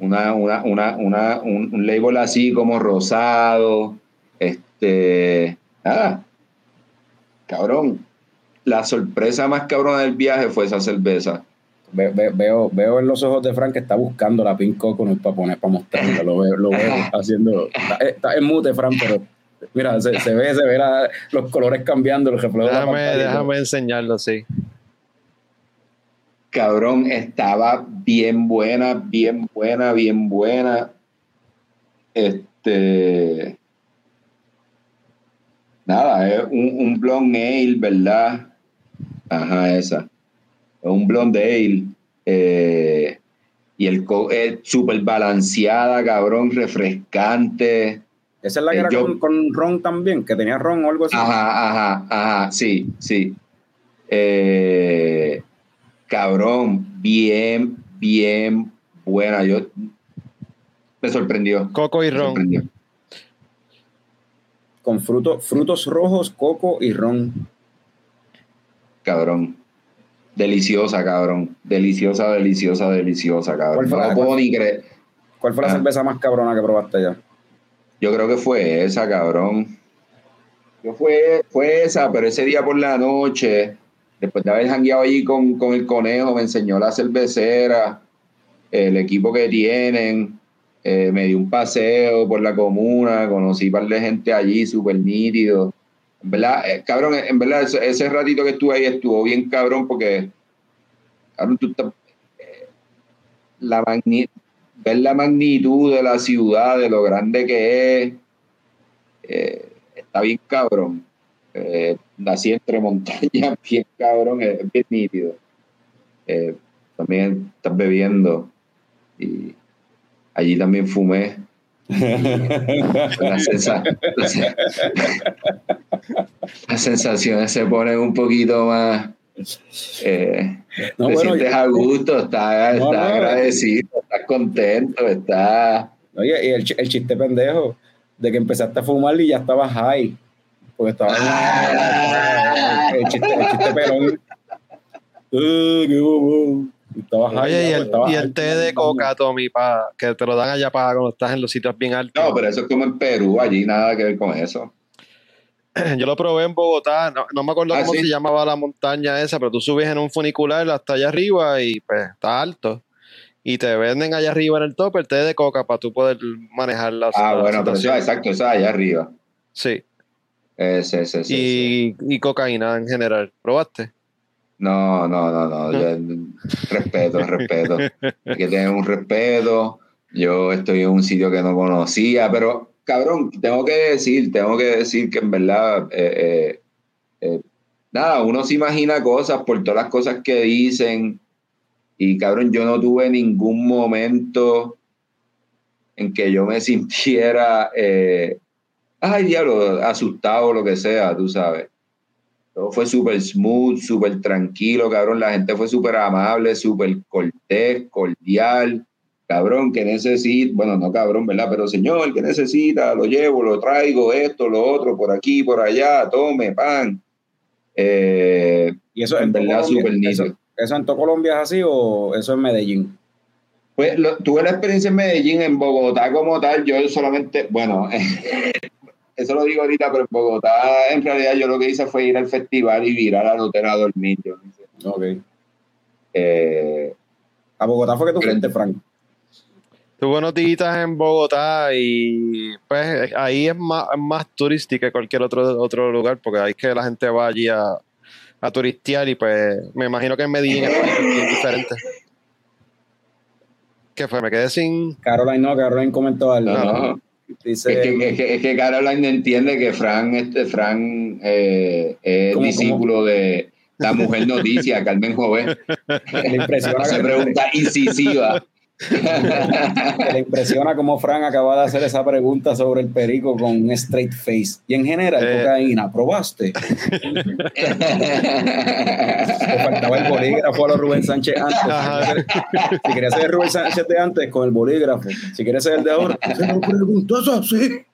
Una, una, una, una, un, un label así como rosado. Este. Ah, cabrón. La sorpresa más cabrona del viaje fue esa cerveza. Ve- ve- veo, veo en los ojos de Frank que está buscando la pink coconut para poner, para mostrarla. Lo veo, lo veo haciendo. Está, está en mute, Frank, pero mira, se, se ve, se ve la- los colores cambiando, los reflejos de la Déjame, déjame enseñarlo, sí. Cabrón, estaba bien buena, bien buena, bien buena. Este. Nada, es un, un blonde ale, ¿verdad? Ajá, esa. Es un blonde ale. eh, y el co- es súper balanceada, cabrón, refrescante. Esa es la que Eh, era yo- con, con ron también, que tenía ron o algo así. Ajá, ajá, ajá, sí, sí. Eh, cabrón, bien, bien buena. Yo me sorprendió. Coco y Me ron. sorprendió. Con frutos frutos rojos, coco y ron. Cabrón. Deliciosa, cabrón. Deliciosa, deliciosa, deliciosa, cabrón. ¿Cuál fue No la- puedo ni creer. ¿Cuál fue la Ah. cerveza más cabrona que probaste ya? Yo creo que fue esa, cabrón. Yo fue, fue esa, pero ese día por la noche, después de haber jangueado allí con, con el conejo, me enseñó la cervecera, el equipo que tienen, eh, me dio un paseo por la comuna, conocí un par de gente allí, súper nítido. En verdad, eh, cabrón, en verdad, ese, ratito que estuve ahí estuvo bien cabrón porque, cabrón, tú estás, eh, la magni- ver la magnitud de la ciudad, de lo grande que es, eh, está bien cabrón. Así entre montañas, bien cabrón, es, bien nítido. También estás bebiendo y allí también fumé. La, sensa- las sensaciones se ponen un poquito más. eh, No, te bueno, sientes yo- a gusto, estás, No, estás no, agradecido, estás contento, estás. Oye, y el, el chiste pendejo de que empezaste a fumar y ya estabas high. Porque estaba Ah. el chiste, el chiste pelón. Eh, bobo. Oye, y el, estabas y high. el té de coca, Tommy, pa, que te lo dan allá para cuando estás en los sitios bien altos. No, pero eso es como en Perú, allí nada que ver con eso. Yo lo probé en Bogotá, no, no me acuerdo Ah, cómo ¿sí? se llamaba la montaña esa, pero tú subes en un funicular hasta allá arriba y pues está alto. Y te venden allá arriba en el top el té de coca para tú poder manejar la Ah, la bueno, pero eso, exacto, eso allá arriba. Sí, Ese, ese, ese, ese. y, y cocaína en general. ¿Probaste? No, no, no, no. yo- respeto, respeto. Hay que tener un respeto. Yo estoy en un sitio que no conocía, pero cabrón, tengo que decir, tengo que decir que en verdad, eh, eh, eh, nada, uno se imagina cosas por todas las cosas que dicen. Y cabrón, yo no tuve ningún momento en que yo me sintiera, eh, ay, diablo, asustado o lo que sea, tú sabes. Todo fue súper smooth, súper tranquilo, cabrón. La gente fue súper amable, súper cortés, cordial. Cabrón, que necesita, bueno, no cabrón, ¿verdad? Pero señor, que necesita, lo llevo, lo traigo, esto, lo otro, por aquí, por allá, tome, pan. Eh, Y eso en verdad, súper nítido. eso, ¿Eso en todo Colombia es así o eso en Medellín? Pues lo- tuve la experiencia en Medellín, en Bogotá como tal, yo solamente, bueno, eso lo digo ahorita, pero en Bogotá en realidad yo lo que hice fue ir al festival y virar al hotel a dormir. Yo no hice- Ok. eh, ¿A Bogotá fue que tú fuiste, Frank? Tuvo notitas en Bogotá y pues ahí es más, más turística que cualquier otro, otro lugar porque ahí es que la gente va allí a, a turistear y pues me imagino que en Medellín es diferente. ¿Qué fue? Me quedé sin... Caroline no, Caroline comentó algo. No, Dice, es, que, es, que, es, que, Caroline entiende que Fran, este, Fran eh, es ¿cómo, discípulo cómo? de la mujer noticia, Carmen Joven. Le impresiona. Se pregunta incisiva. Le impresiona cómo Fran acaba de hacer esa pregunta sobre el perico con un straight face. Y en general, eh. cocaína, ¿probaste? Le faltaba el bolígrafo a los Rubén Sánchez antes. Si quería ser el Rubén Sánchez de antes, con el bolígrafo. Si quieres ser el de ahora, se lo preguntas así.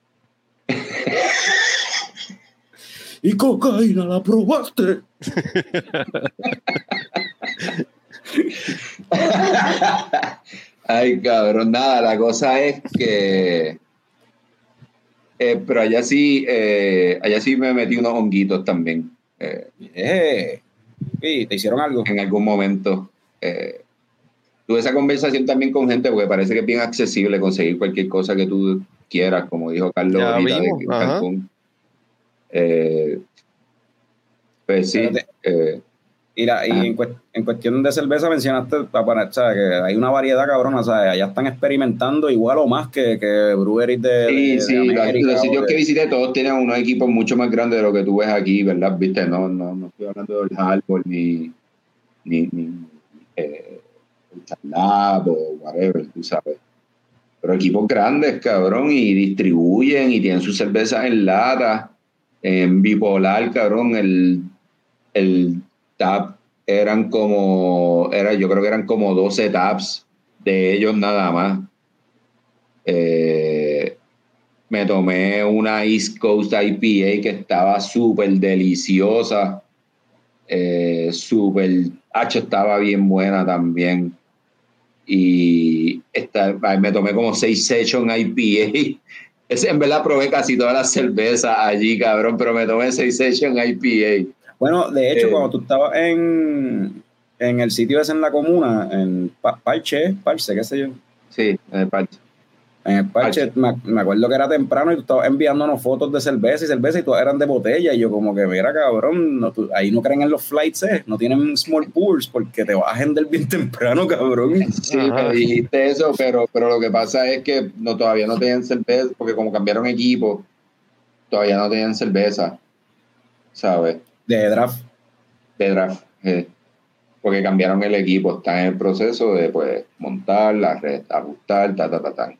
¿Y cocaína la probaste? Ay, cabrón, nada, la cosa es que. Eh, pero allá sí, eh, allá sí me metí unos honguitos también. Eh, eh sí, ¿Te hicieron algo? En algún momento. tuve esa conversación también con gente porque parece que es bien accesible conseguir cualquier cosa que tú quieras, como dijo Carlos Ya ahorita de. Cancún. Pues sí. Espérate. Y, la- y Ajá. en, en cuestión de cerveza mencionaste, ¿sabes? que hay una variedad cabrona, ¿sabes? allá están experimentando igual o más que, que breweries de, Sí, de- de sí, los, América los sitios de- que visité todos tienen unos equipos mucho más grandes de lo que tú ves aquí, ¿verdad? Viste, no, no, no estoy hablando del Harbor ni, ni, ni eh, el Charlab o whatever, tú sabes. Pero equipos grandes, cabrón, y distribuyen y tienen sus cervezas en lata, en bipolar, cabrón, el, el tap eran como, era, yo creo que eran como 12 taps de ellos nada más. Eh, me tomé una East Coast IPA que estaba súper deliciosa. Eh, súper, hacho, estaba bien buena también. Y esta, me tomé como seis Session IPA. Ese, en verdad probé casi todas las cervezas allí, cabrón, pero me tomé seis Session IPA. Bueno, de hecho, Eh, cuando tú estabas en, en el sitio ese en la comuna, en Pa- Parche, Parche, qué sé yo, Sí, en el parche. en el Parche, me, me acuerdo que era temprano y tú estabas enviándonos fotos de cerveza y cerveza y todas eran de botella y yo como que, mira, cabrón, no, tú- ahí no creen en los flights, eh, no tienen small pools porque te vas a agender bien temprano, cabrón. Sí, Ajá. me dijiste eso, pero, pero lo que pasa es que no, todavía no tenían cerveza, porque como cambiaron equipo, todavía no tenían cerveza, ¿sabes? De draft. De draft. eh, porque cambiaron el equipo, están en el proceso de pues montar, la red, ajustar, ta, ta, ta, ta.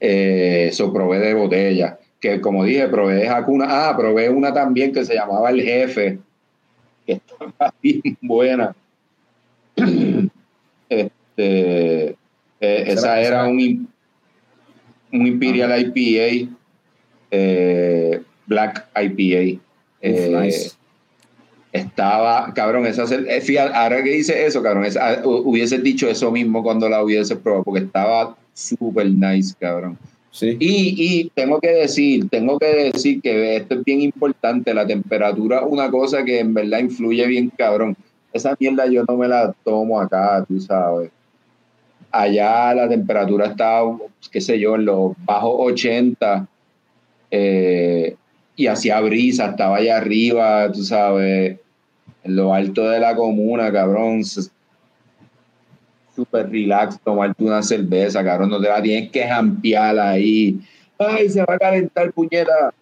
Eh, eso probé de botella, que como dije, probé de Hakuna, ah, probé una también que se llamaba El Jefe, que estaba bien buena. este, eh, esa era un, un Imperial IPA, eh, Black IPA. Uf, nice. Estaba, cabrón, esa eh, fíjate, ahora que dice eso, cabrón, esa- ah, hu- hubiese dicho eso mismo cuando la hubiese probado, porque estaba súper nice, cabrón. Sí. Y, y tengo que decir, tengo que decir que esto es bien importante, la temperatura, una cosa que en verdad influye bien, cabrón. Esa mierda yo no me la tomo acá, tú sabes. Allá la temperatura está, qué sé yo, en los bajos 80 eh, y hacía brisa, estaba allá arriba, tú sabes, en lo alto de la comuna, cabrón. Súper relax, tomarte una cerveza, cabrón, no te la tienes que jampear ahí. Ay, se va a calentar, puñeta.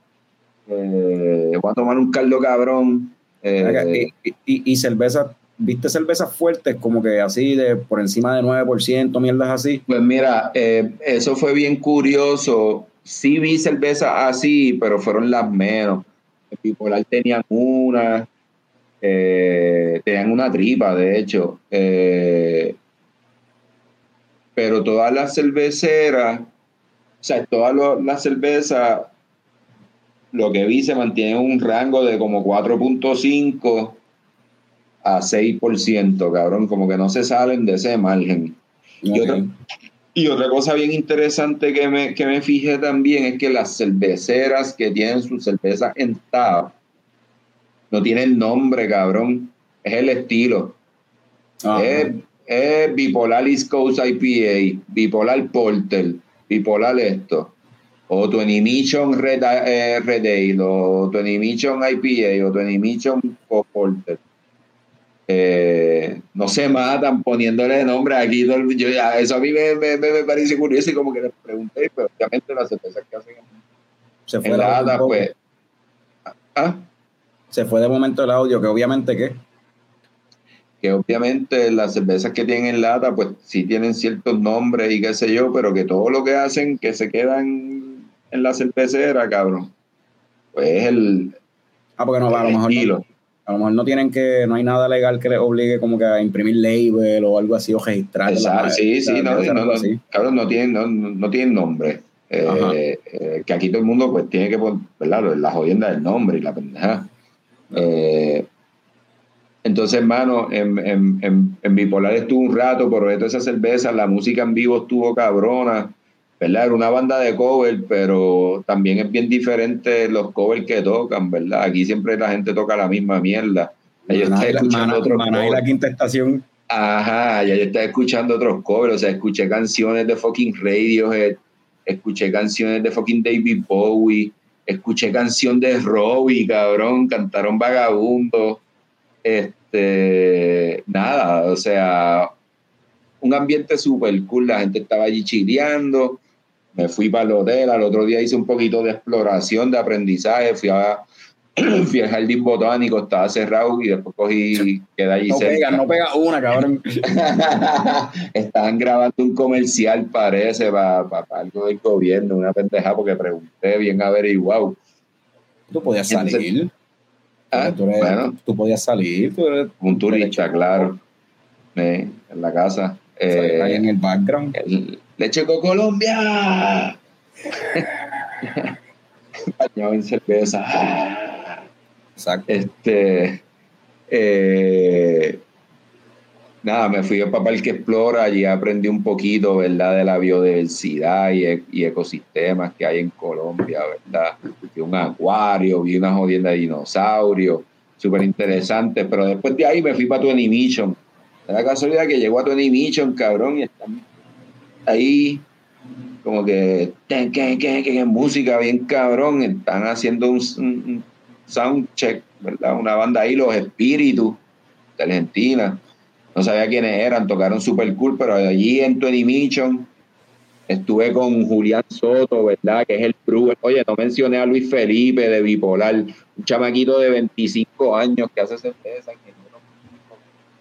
Eh, voy a tomar un caldo, cabrón. Eh, y, y, y cerveza, ¿viste cervezas fuertes como que así de por encima de 9%, mierdas así? Pues mira, eh, eso fue bien curioso. Sí vi cervezas así, pero fueron las menos. El Bipolar tenían una, eh, tenían una tripa, de hecho. Eh, pero todas las cerveceras, o sea, todas lo- las cervezas, lo que vi se mantiene en un rango de como 4.5 a 6%, cabrón, como que no se salen de ese margen. Y otra- y otra cosa bien interesante que me, que me fijé también es que las cerveceras que tienen su cerveza en tap no tienen nombre, cabrón. Es el estilo. Ajá. Es es bipolar East Coast IPA, bipolar Porter, bipolar esto, o tu Mission Red, eh, Red Ale, o tu Mission IPA, o tu Mission Porter. Eh, no se matan poniéndole nombre aquí. Yo, eso a mí me, me, me, parece curioso y como que les pregunté, pero obviamente las cervezas que hacen se fue en pues. ¿Ah? Se fue de momento el audio, que obviamente qué que obviamente las cervezas que tienen en lata, pues sí tienen ciertos nombres y qué sé yo, pero que todo lo que hacen que se quedan en la cervecera, cabrón, pues es el. Ah, porque no, a lo mejor. No, a lo mejor no tienen que, no hay nada legal que les obligue como que a imprimir label o algo así o registrar. Exacto, sí, sí, no, no, no, cabrón, no tienen, no, no tienen nombre. Eh, eh, que aquí todo el mundo pues tiene que poner, ¿verdad? La jodienda del nombre y la pendeja. Eh, entonces, hermano, en, en, en, Bipolar estuvo un rato, por toda esa cerveza, la música en vivo estuvo cabrona, ¿verdad? Era una banda de cover, pero también es bien diferente los covers que tocan, ¿verdad? Aquí siempre la gente toca la misma mierda. Yo estaba escuchando otros covers. la quinta estación. Ajá, ya yo estaba escuchando otros covers, o sea, escuché canciones de fucking Radiohead, escuché canciones de fucking David Bowie, escuché canción de Robbie, cabrón, cantaron Vagabundo. Este, nada, o sea, un ambiente súper cool, la gente estaba allí chileando, me fui para el hotel, al otro día hice un poquito de exploración, de aprendizaje, fui a fui al jardín botánico, estaba cerrado y después cogí, queda allí no Pega, no pega una, cabrón. Estaban grabando un comercial, parece, para, algo del gobierno, una pendeja, porque pregunté bien averiguado. Tú podías salir. Ah, tú, bueno, tú podías salir. Tú eres un turista, claro. en la casa. Eh, ahí en el background. Leche con Colombia. Bañado en cerveza. Exacto. Este. Eh, nada, me fui a Papá el que explora, allí aprendí un poquito, ¿verdad?, de la biodiversidad y, y ecosistemas que hay en Colombia, ¿verdad? Vi un acuario, vi una jodienda de dinosaurios, súper interesante, pero después de ahí me fui para Twenty Mission. la casualidad que llegó a Twenty Mission, cabrón, y están ahí como que, que, música bien cabrón, están haciendo un sound check, ¿verdad? Una banda ahí, Los Espíritus, de Argentina no sabía quiénes eran, tocaron super cool, pero allí en Twenty Mission estuve con Julián Soto, ¿verdad? Que es el brewer. Oye, no mencioné a Luis Felipe de Bipolar, un chamaquito de 25 años que hace cerveza.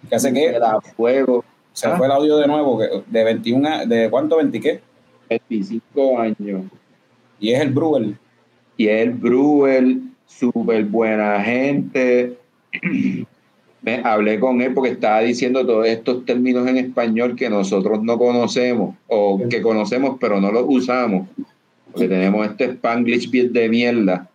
¿Qué hace qué? Da fuego. Se fue el audio de nuevo, de 21, ¿de cuánto? ¿20 qué? 25 años. Y es el brewer. Y es el brewer, súper buena gente. me hablé con él porque estaba diciendo todos estos términos en español que nosotros no conocemos o que conocemos pero no los usamos porque tenemos este spanglish bien de mierda.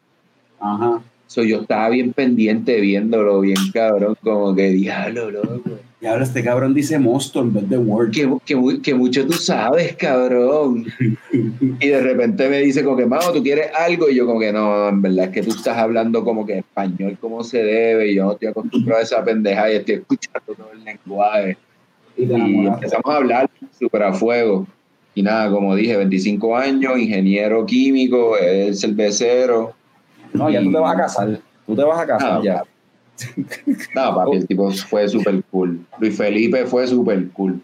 Ajá. So, yo estaba bien pendiente viéndolo, bien cabrón, como que diablo, loco. Y ahora este cabrón dice mosto en vez de word. Que, que, que mucho tú sabes, cabrón. y de repente me dice como que, mano, ¿tú quieres algo? Y yo como que, no, en verdad es que tú estás hablando como que español como se debe. Y yo no estoy acostumbrado a esa pendeja y estoy escuchando todo el lenguaje. Y, empezamos a hablar súper a fuego. Y nada, como dije, 25 años, ingeniero químico, el cervecero. No, ya tú te vas a casar. Tú te vas a casar ah, ya. No, papi, el tipo fue súper cool. Luis Felipe fue súper cool.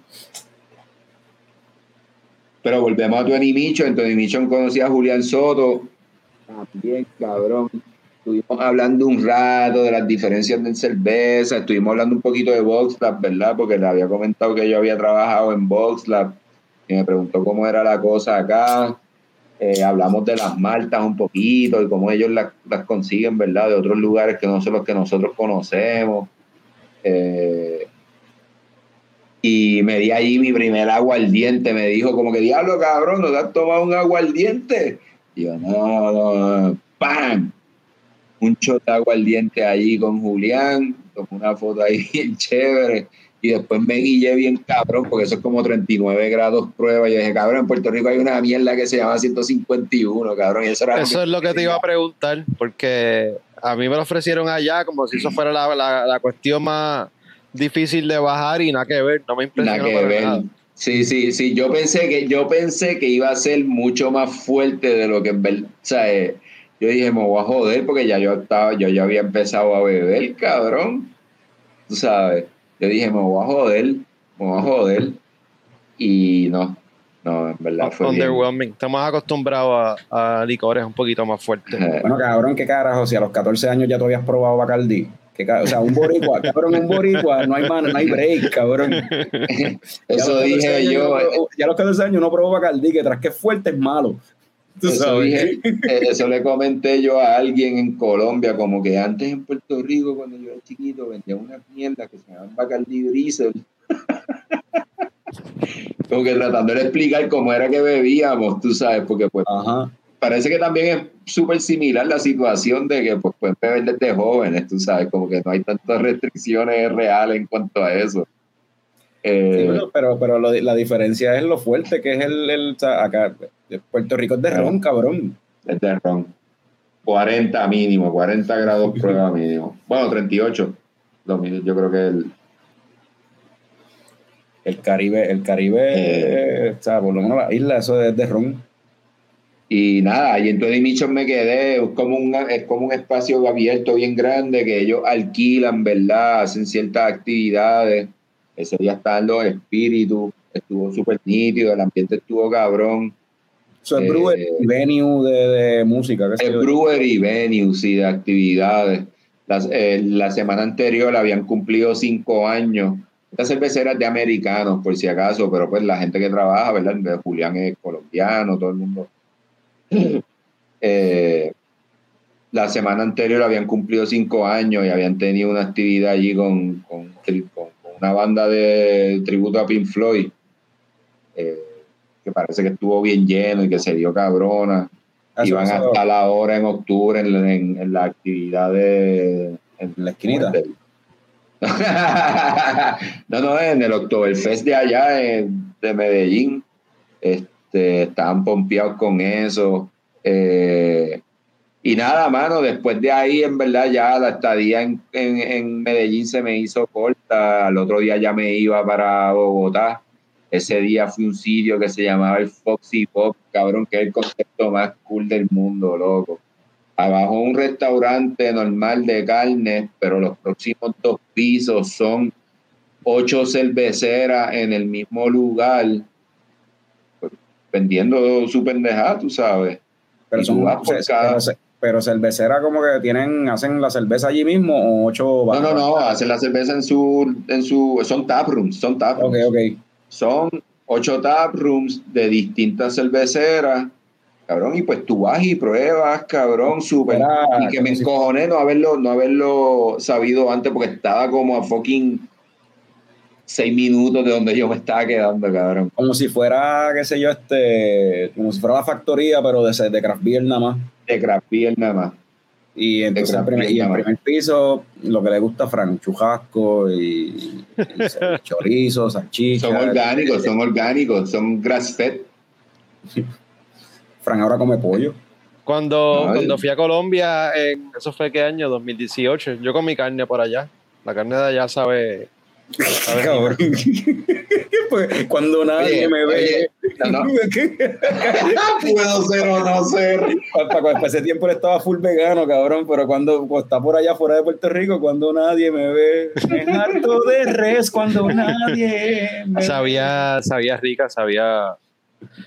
Pero volvemos a Tony Micho. En Tony Micho conocí a Julián Soto. También, cabrón. Estuvimos hablando un rato de las diferencias de cerveza. Estuvimos hablando un poquito de VoxLab, ¿verdad? Porque le había comentado que yo había trabajado en VoxLab. Y me preguntó cómo era la cosa acá. Eh, hablamos de las maltas un poquito y cómo ellos las, consiguen, ¿verdad? De otros lugares que no son los que nosotros conocemos. Eh, y me di allí mi primer aguardiente. Me dijo, como que diablo, cabrón, ¿no te has tomado un aguardiente? Y yo, no, no, ¡pam! Un shot de aguardiente allí con Julián. Tomé una foto ahí chévere y después me guillé bien cabrón, porque eso es como 39 grados prueba. Y yo dije, cabrón, en Puerto Rico hay una mierda que se llama 151, cabrón. Y eso eso es lo que te iba a preguntar, porque a mí me lo ofrecieron allá como si eso fuera la, la, cuestión más, difícil de bajar y nada que ver, no me impresiona Nada que para ver. nada. Sí, sí, sí. Yo pensé que, yo pensé que iba a ser mucho más fuerte de lo que en verdad. O sea, eh, yo dije, me voy a joder porque ya yo estaba, yo ya había empezado a beber, cabrón. Tú sabes. Yo dije, me voy a joder, me voy a joder. Y no, no, en verdad fue bien. Underwhelming. Estamos acostumbrados a, a licores un poquito más fuertes. Eh, Bueno, cabrón, qué carajo, si a los 14 años ya tú habías probado Bacardi. ¿Qué o sea, un boricua, cabrón, un boricua, no hay man, no hay break, cabrón. Eso los 14 dije yo. Ya a los 14 años uno probó Bacardi, que tras que es fuerte es malo. Tú Eso, sabes. dije- eh, eso le comenté yo a alguien en Colombia, como que antes en Puerto Rico, cuando yo era chiquito, vendía una mierda que se llama Bacardi Drizzle. como que tratando de explicar cómo era que bebíamos, tú sabes, porque pues Ajá. parece que también es súper similar la situación de que pues pueden beber desde jóvenes, tú sabes, como que no hay tantas restricciones reales en cuanto a eso. Sí, Eh, pero, pero, pero lo- la diferencia es lo fuerte que es el, el acá. Puerto Rico es de ron, cabrón. Es de ron. 40 mínimo, 40 grados prueba mínimo. Bueno, 38. Lo mi- Yo creo que el, El Caribe, el Caribe, Eh. o sea, por lo menos la isla, eso es de ron. y nada, y entonces Michon me quedé, es como, un, es como un espacio abierto bien grande que ellos alquilan, ¿verdad? Hacen ciertas actividades. Ese día estaban los espíritus, estuvo súper nítido, el ambiente estuvo cabrón. Eso es Eh, brewery, venue de, de música. qué El brewery venues y de actividades. Las- eh, la semana anterior habían cumplido cinco años. Esta cervecera es de americanos, por si acaso, pero pues la gente que trabaja, ¿verdad? Julián es colombiano, todo el mundo. Eh, la semana anterior habían cumplido cinco años y habían tenido una actividad allí con, con, con- con una banda de tributo a Pink Floyd, eh, que parece que estuvo bien lleno y que se dio cabrona. Eso- Iban eso- a estar ahora en octubre en, la- en- en la actividad de... En En la esquinita. no, no, en el Oktoberfest de allá en- de Medellín. Este, estaban pompeados con eso. Eh, y nada, mano, después de ahí, en verdad, ya la estadía en, en, en Medellín se me hizo corta. Al otro día ya me iba para Bogotá. Ese día fui a un sitio que se llamaba el Foxy Pop, cabrón, que es el concepto más cool del mundo, loco. Abajo un restaurante normal de carne, pero los próximos dos pisos son ocho cerveceras en el mismo lugar, pues, vendiendo su pendejada, tú sabes. Pero Y son pero, ce- pero cervecera como que tienen, hacen la cerveza allí mismo o ocho No, no, no, hacen la cerveza en su, en su, son tap rooms, son tap Ok, rooms. ok. Son ocho tap rooms de distintas cerveceras, cabrón, y pues tú vas y pruebas, cabrón, súper. Y que me encojoné no haberlo, no haberlo sabido antes porque estaba como a fucking seis minutos de donde yo me estaba quedando, cabrón. Como si fuera, qué sé yo, este, como si fuera la factoría, pero de, de craft beer nada más. De craft beer nada más. Y entonces el primer, y primer piso, lo que le gusta a Fran, chujasco y, y chorizo, salchicha. Son orgánicos, son orgánicos, son grass fed. Fran ahora come pollo. Cuando, Ay. cuando fui a Colombia, en, eso fue qué año, 2018, yo comí carne por allá. La carne de allá sabe. Cabrón. Pues, cuando nadie Oye, me ve. oye, no, no. Puedo ser o no ser. Para, para- para ese tiempo él estaba full vegano, cabrón, pero cuando, cuando está por allá fuera de Puerto Rico, cuando nadie me ve, me harto de res cuando nadie me ve. sabía, sabía rica, sabía.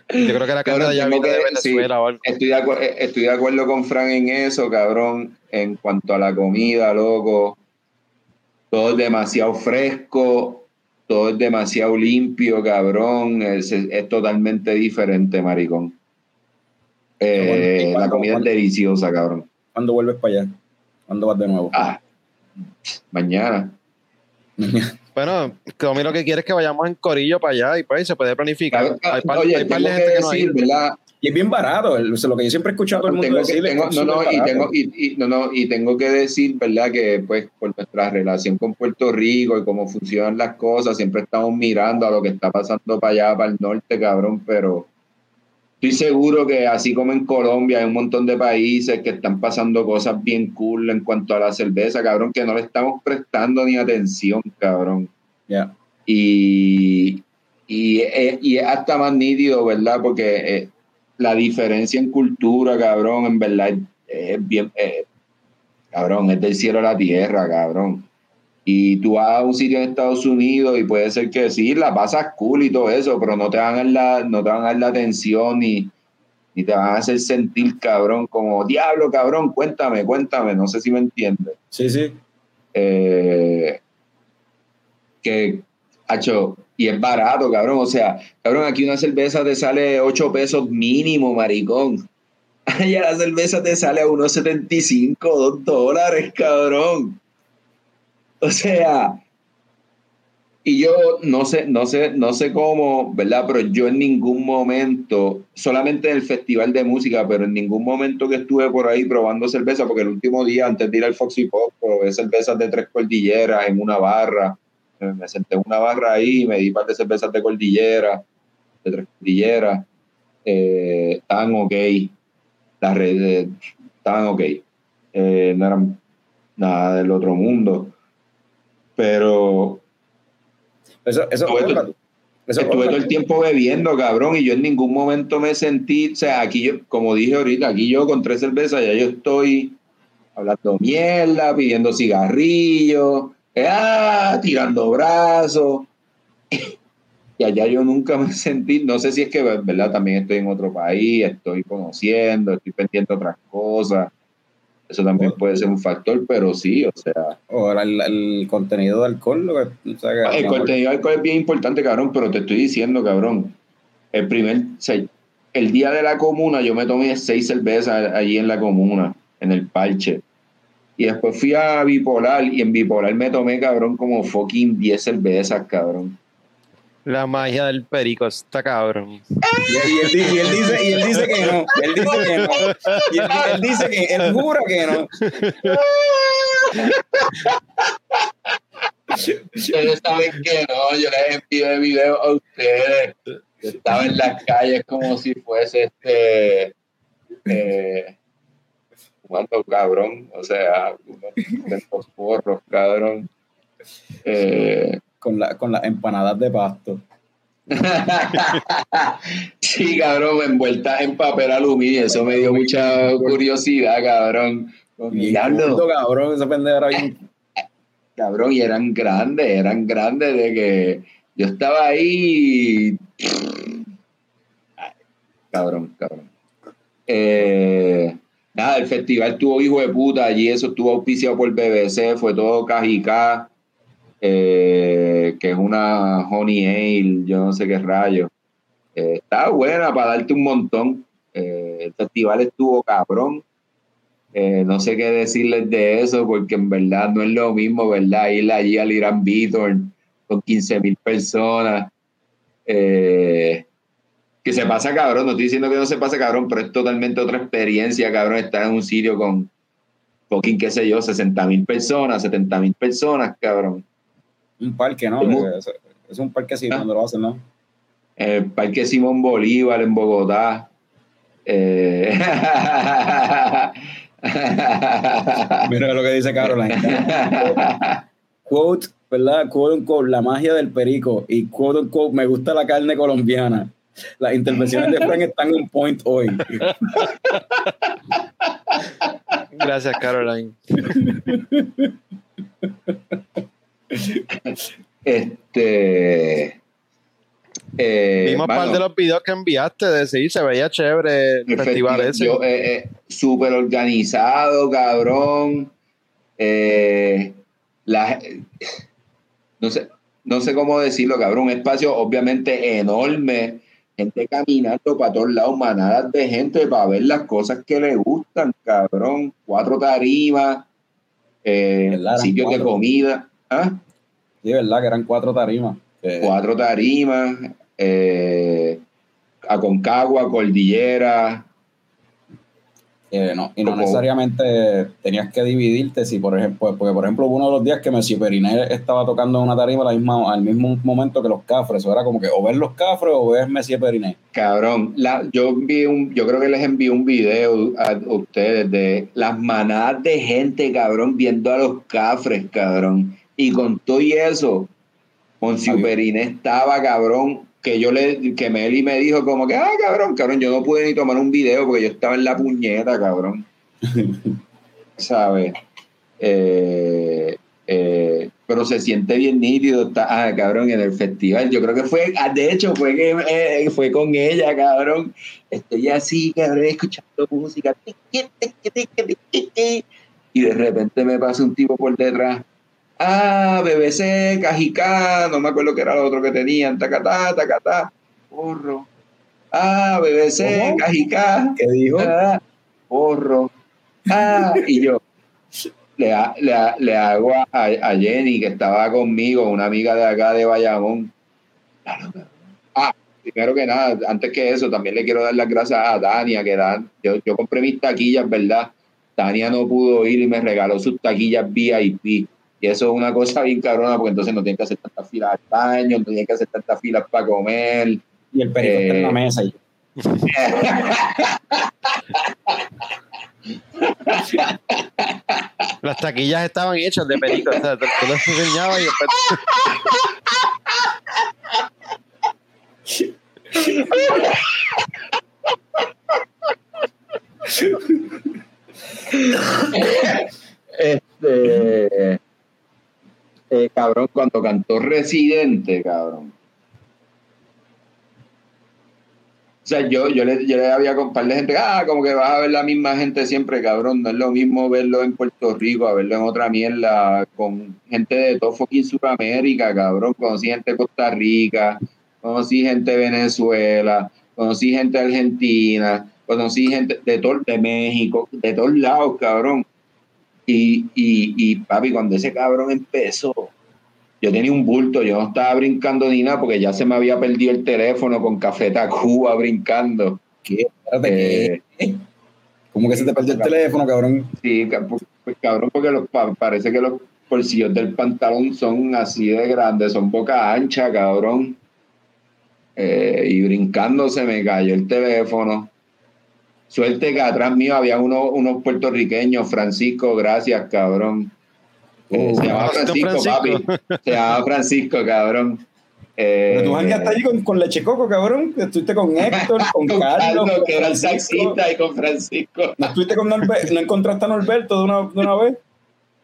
Yo creo que la carne de viene de Venezuela o algo. Estoy de, eh, estoy de acuerdo con Fran en eso, cabrón. En cuanto a la comida, loco. Todo es demasiado fresco, todo es demasiado limpio, cabrón. Es, es- es totalmente diferente, maricón. Eh, ¿Y cuándo- la comida es cuándo? deliciosa, cabrón. ¿Cuándo vuelves para allá? ¿Cuándo vas de nuevo? Ah, mañana. Bueno, Tommy lo que quiere es que vayamos en corillo para allá y pues se puede planificar. Cabrón, Hay par, Oye, hay par de que gente que no ha decir, ido. ¿verdad? Y es bien barato, el- lo que yo siempre he escuchado a todo el mundo no, no, y tengo, y, y- no, no, y tengo que decir, ¿verdad? Que pues por nuestra relación con Puerto Rico y cómo funcionan las cosas, siempre estamos mirando a lo que está pasando para allá, para el norte, cabrón, pero estoy seguro que así como en Colombia hay un montón de países que están pasando cosas bien cool en cuanto a la cerveza, cabrón, que no le estamos prestando ni atención, cabrón. Ya. Y, y, es- y es hasta más nítido, ¿verdad? Porque eh, la diferencia en cultura, cabrón, en verdad es bien, eh, cabrón, es del cielo a la tierra, cabrón. Y tú vas a un sitio en Estados Unidos y puede ser que sí, la pasas cool y todo eso, pero no te van a dar la, no te van a dar la atención ni, ni te van a hacer sentir, cabrón, como, diablo, cabrón, cuéntame, cuéntame, no sé si me entiendes. Sí, sí. Eh, que, hacho, y es barato, cabrón. O sea, cabrón, aquí una cerveza te sale 8 pesos mínimo, maricón. Allá la cerveza te sale a 1.75, 2 dólares, cabrón. O sea, y yo no sé, no sé, no sé cómo, ¿verdad? Pero yo en ningún momento, solamente en el festival de música, pero en ningún momento que estuve por ahí probando cerveza, porque el último día antes de ir al Foxy Pop, probé cervezas de tres cordilleras en una barra. Me senté en una barra ahí me di par de cervezas de cordillera, de tres cordilleras. Eh, estaban ok. Las redes estaban ok. Eh, no eran nada del otro mundo. Pero Eso, eso, Estuve todo- eso- Estuve todo el tiempo bebiendo, cabrón, y yo en ningún momento me sentí, o sea, aquí yo, como dije ahorita, aquí yo con tres cervezas ya yo estoy hablando mierda, pidiendo cigarrillos, ah, tirando brazos. Y allá yo nunca me sentí, no sé si es que, ¿verdad? También estoy en otro país, estoy conociendo, estoy pendiente de otras cosas. Eso también puede ser un factor, pero sí, o sea, O ahora el, el contenido de alcohol, lo que, o sea, que el contenido de alcohol es bien importante, cabrón, pero te estoy diciendo, cabrón. El primer, o sea, el día de la comuna yo me tomé seis cervezas allí en la comuna, en el parche. Y después fui a Bipolar y en Bipolar me tomé, cabrón, como fucking 10 cervezas, cabrón. La magia del perico está cabrón. Y, y él, di- y él dice, y él dice que no. Él dice que no. Y él, él dice que él jura que no. Ustedes saben que no, yo les envío video a ustedes. Yo estaba en las calles como si fuese este. Eh, fumando cabrón, o sea, unos porros, cabrón. Eh, Con, la, con las empanadas de pasto. sí, cabrón, envueltas en papel aluminio, eso me dio mucha curiosidad, cabrón. Diablo. cabrón, esa pendeja cabrón, y eran grandes, eran grandes de que yo estaba ahí. Ay, Cabrón, cabrón. Eh, nada, el festival estuvo hijo de puta allí, eso estuvo auspiciado por BBC, fue todo Cajicá, eh, que es una Honey Ale, yo no sé qué rayo. Eh, estaba buena para darte un montón. Eh, el festival estuvo cabrón. Eh, no sé qué decirles de eso, porque en verdad no es lo mismo, ¿verdad? Ir allí al Irán Beaton con 15 mil personas. Que se pasa cabrón, no estoy diciendo que no se pasa cabrón, pero es totalmente otra experiencia, cabrón, estar en un sitio con fucking, qué sé yo, 60 mil personas, 70 mil personas, cabrón. Un parque, ¿no? Es, es un parque así Ah. cuando lo hacen, ¿no? El Parque Simón Bolívar en Bogotá. Eh, Mira lo que dice Caroline. Quote, ¿verdad? Quote unquote, la magia del perico. Y quote unquote, me gusta la carne colombiana. Las intervenciones de Frank están en point hoy. Gracias, Caroline. este. eh, Vimos mano, par de los videos que enviaste de sí, se veía chévere el el festival festival, ese. yo, eh, eh, súper organizado, cabrón. Eh, la- no, sé, no sé cómo decirlo, cabrón. Un espacio obviamente enorme. Gente caminando para todos lados, manadas de gente para ver las cosas que le gustan, cabrón. Cuatro tarimas, eh, sitios de comida. ¿Ah? Sí, ¿verdad? Que eran cuatro tarimas. Cuatro tarimas, eh, Aconcagua, Cordillera, Eh, no, y no necesariamente tenías que dividirte si, por ejemplo, porque por ejemplo, uno de los días que Messi Periné estaba tocando en una tarima al mismo, al mismo momento que los Cafres, eso era como que o ver los Cafres o ver Messi Periné. Cabrón, la, yo envié un, yo creo que les envié un video a, ustedes de las manadas de gente, cabrón, viendo a los Cafres, cabrón. Y con todo y eso, Monsieur Periné estaba, cabrón, que yo le, que Meli me dijo como que, ah, cabrón, cabrón, yo no pude ni tomar un video porque yo estaba en la puñeta, cabrón. ¿Sabes? Eh, eh, pero se siente bien nítido, está, ah, cabrón, en el festival. Yo creo que fue, ah, de hecho, fue que eh, fue con ella, cabrón. Estoy así, cabrón, escuchando música. Y de repente me pasa un tipo por detrás Ah, BBC, Cajicá, no me acuerdo qué era lo otro que tenían, tacatá, tacatá, porro. Ah, BBC, Cajicá. ¿Qué dijo? Ah, porro. Ah, y yo le, le, hago a, Jenny, que estaba conmigo, una amiga de acá de Bayamón. Ah, primero que nada, antes que eso, también le quiero dar las gracias a Tania, que dan, yo, yo compré mis taquillas, ¿verdad? Tania no pudo ir y me regaló sus taquillas VIP y eso es una cosa bien cabrona, porque entonces no tienen que hacer tantas filas al baño, no tienen que hacer tantas filas para comer. Y el perito está en la eh, mesa. Y... Las taquillas estaban hechas de perico, o sea, tú las enseñabas y este eh, cabrón, cuando cantó Residente, cabrón. O sea, yo, yo, le, yo le había con par de gente, ah, como que vas a ver la misma gente siempre, cabrón. No es lo mismo verlo en Puerto Rico, a verlo en otra mierda, con gente de todo fucking Sudamérica, cabrón. Conocí gente de Costa Rica, conocí gente de Venezuela, conocí gente de Argentina, conocí gente de todo, de México, de todos lados, cabrón. Y, y, y papi, cuando ese cabrón empezó, yo tenía un bulto, yo no estaba brincando ni nada porque ya se me había perdido el teléfono con Café Tacuba brincando. ¿Qué? Eh, ¿Cómo que se te perdió el teléfono, cabrón? Sí, pues, pues, cabrón, porque los, parece que los bolsillos del pantalón son así de grandes, son boca ancha, cabrón. Eh, y brincando se me cayó el teléfono. Suerte que atrás mío había uno, unos puertorriqueños, Francisco, gracias, cabrón. Eh, se llama Francisco, papi. Se llama Francisco, cabrón. Eh, Pero tú hasta allí con, con Leche Coco, cabrón. Estuviste con Héctor, con, Carlos. que era el saxista, y con Francisco. ¿No, estuviste con ¿No encontraste a Norberto de una, de una vez?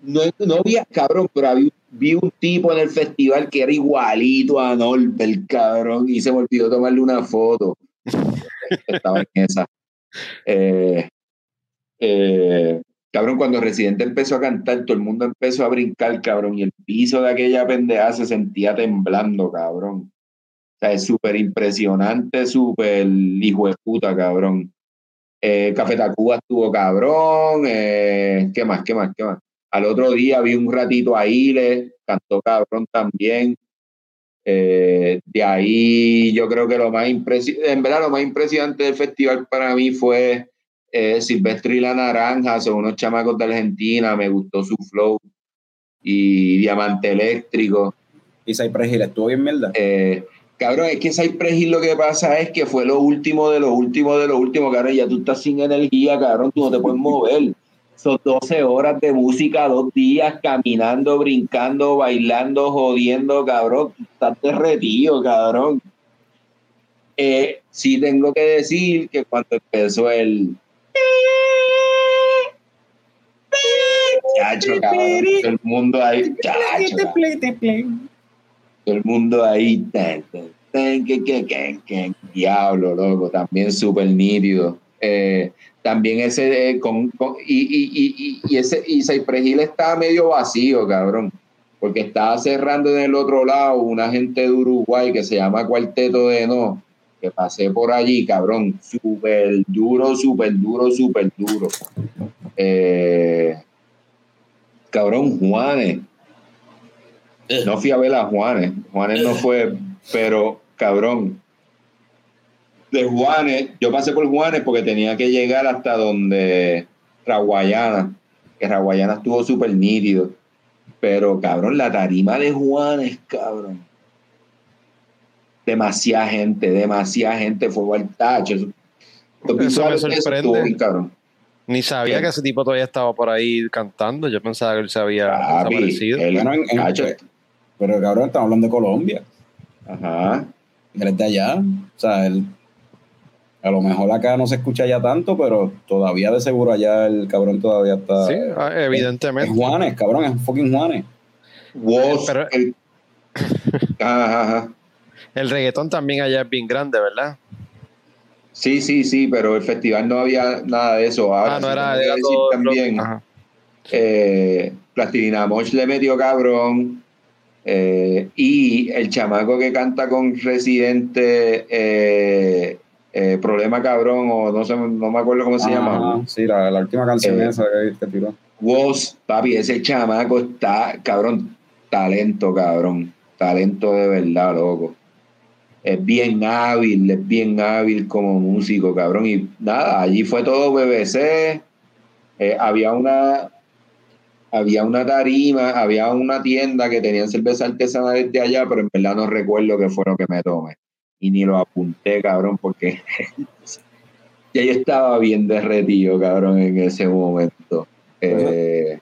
No, no vi, cabrón, pero vi un tipo en el festival que era igualito a Norbert, cabrón, y se me olvidó tomarle una foto. Estaba en esa. Eh, eh, cabrón, cuando Residente empezó a cantar, todo el mundo empezó a brincar, cabrón, y el piso de aquella pendeja se sentía temblando, cabrón. O sea, es súper impresionante, súper hijo de puta, cabrón. Eh, Café Tacuba estuvo cabrón. Eh, ¿Qué más? ¿Qué más? ¿Qué más? Al otro día vi un ratito a Ile, cantó cabrón también. Eh, de ahí yo creo que lo más impresionante, en verdad lo más impresionante del festival para mí fue eh, Silvestre y la Naranja, son unos chamacos de Argentina, me gustó su flow y Diamante Eléctrico. ¿Y Cypress Hill estuvo bien, verdad? Eh, cabrón, es que Cypress Hill lo que pasa es que fue lo último de lo último de lo último, cabrón, ya tú estás sin energía, cabrón, tú no te puedes mover. Son 12 horas de música, dos días caminando, brincando, bailando, jodiendo, cabrón. Estás derretido, cabrón. Eh, sí tengo que decir que cuando empezó el... Chacho, cabrón. Todo el mundo ahí. Chacho, todo el mundo ahí. Diablo, loco. También súper nítido. Eh, también ese eh, con, y, y, y, y, ese y Cypress Hill estaba medio vacío, cabrón, porque estaba cerrando en el otro lado una gente de Uruguay que se llama Cuarteto de No, que pasé por allí, cabrón, súper duro, súper duro, súper duro. Eh, cabrón, Juanes. No fui a ver a Juanes, Juanes no fue, pero cabrón, de Juanes, yo pasé por Juanes porque tenía que llegar hasta donde Raguayana, que Raguayana estuvo súper nítido. Pero, cabrón, la tarima de Juanes, cabrón. Demasiada gente, demasiada gente fue al tacho. Eso, me sorprende. estuvo bien, cabrón. Ni sabía que ese tipo todavía estaba por ahí cantando. Yo pensaba que él se había Papi, desaparecido. él- Bueno, en- en- Pero cabrón, estamos hablando de Colombia. Ajá. Él es de allá. O sea, él. A lo mejor acá no se escucha ya tanto, pero todavía de seguro allá el cabrón todavía está. Sí, ah, Es evidentemente. Juanes, cabrón, es fucking Juanes. Pero- el- Ajá, ajá. El reggaetón también allá es bien grande, ¿verdad? Sí, sí, sí, pero el festival no había nada de eso. Ahora, ah, no era, era decir todo también. Ajá. eh, Plastilina Mosh le metió cabrón. eh, y el chamaco que canta con Residente, eh, eh, Problema Cabrón, o no sé, no me acuerdo cómo se Ajá, llama. Sí, la, la última canción Eh, esa que, que tiró. Woz, papi, ese chamaco está, cabrón, talento, cabrón. Talento de verdad, loco. Es bien hábil, es bien hábil como músico, cabrón. Y nada, allí fue todo BBC. Eh, había una había una tarima, había una tienda que tenían cerveza artesanal de allá, pero en verdad no recuerdo qué fue lo que me tomé. Y ni lo apunté, cabrón, porque ya yo estaba bien derretido, cabrón, en ese momento. Eh,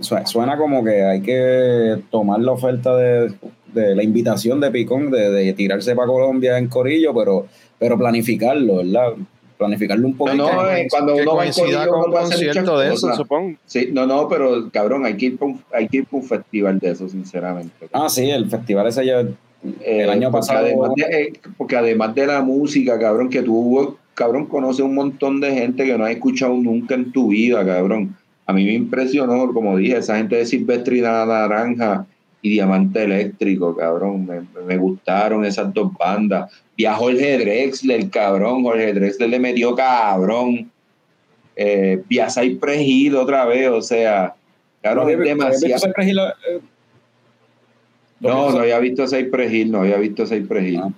Su- Suena como que hay que tomar la oferta de, de la invitación de Picón de, de tirarse para Colombia en Corillo, pero, pero planificarlo, ¿verdad? Planificarlo un poquito. No, no, eh, cuando que uno va coincida con un concierto de eso, supongo. Sí, no, no, pero cabrón, hay que ir para un, hay que ir pa' un festival de eso, sinceramente. Ah, sí, el festival ese ya Eh, el año porque pasado- Además de, eh, porque además de la música, cabrón, que tú, cabrón, conoces un montón de gente que no has escuchado nunca en tu vida, cabrón. A mí me impresionó, como dije, esa gente de Silvestre y la Naranja y Diamante Eléctrico, cabrón. Me, me gustaron esas dos bandas. Vi a Jorge Drexler, cabrón. Jorge Drexler le metió cabrón. Eh, vi a Cypress Hill otra vez, o sea, cabrón, es demasiado. Cypress Hill, eh, No, no había visto a Cypress Hill, no había visto a Cypress Hill. Ah.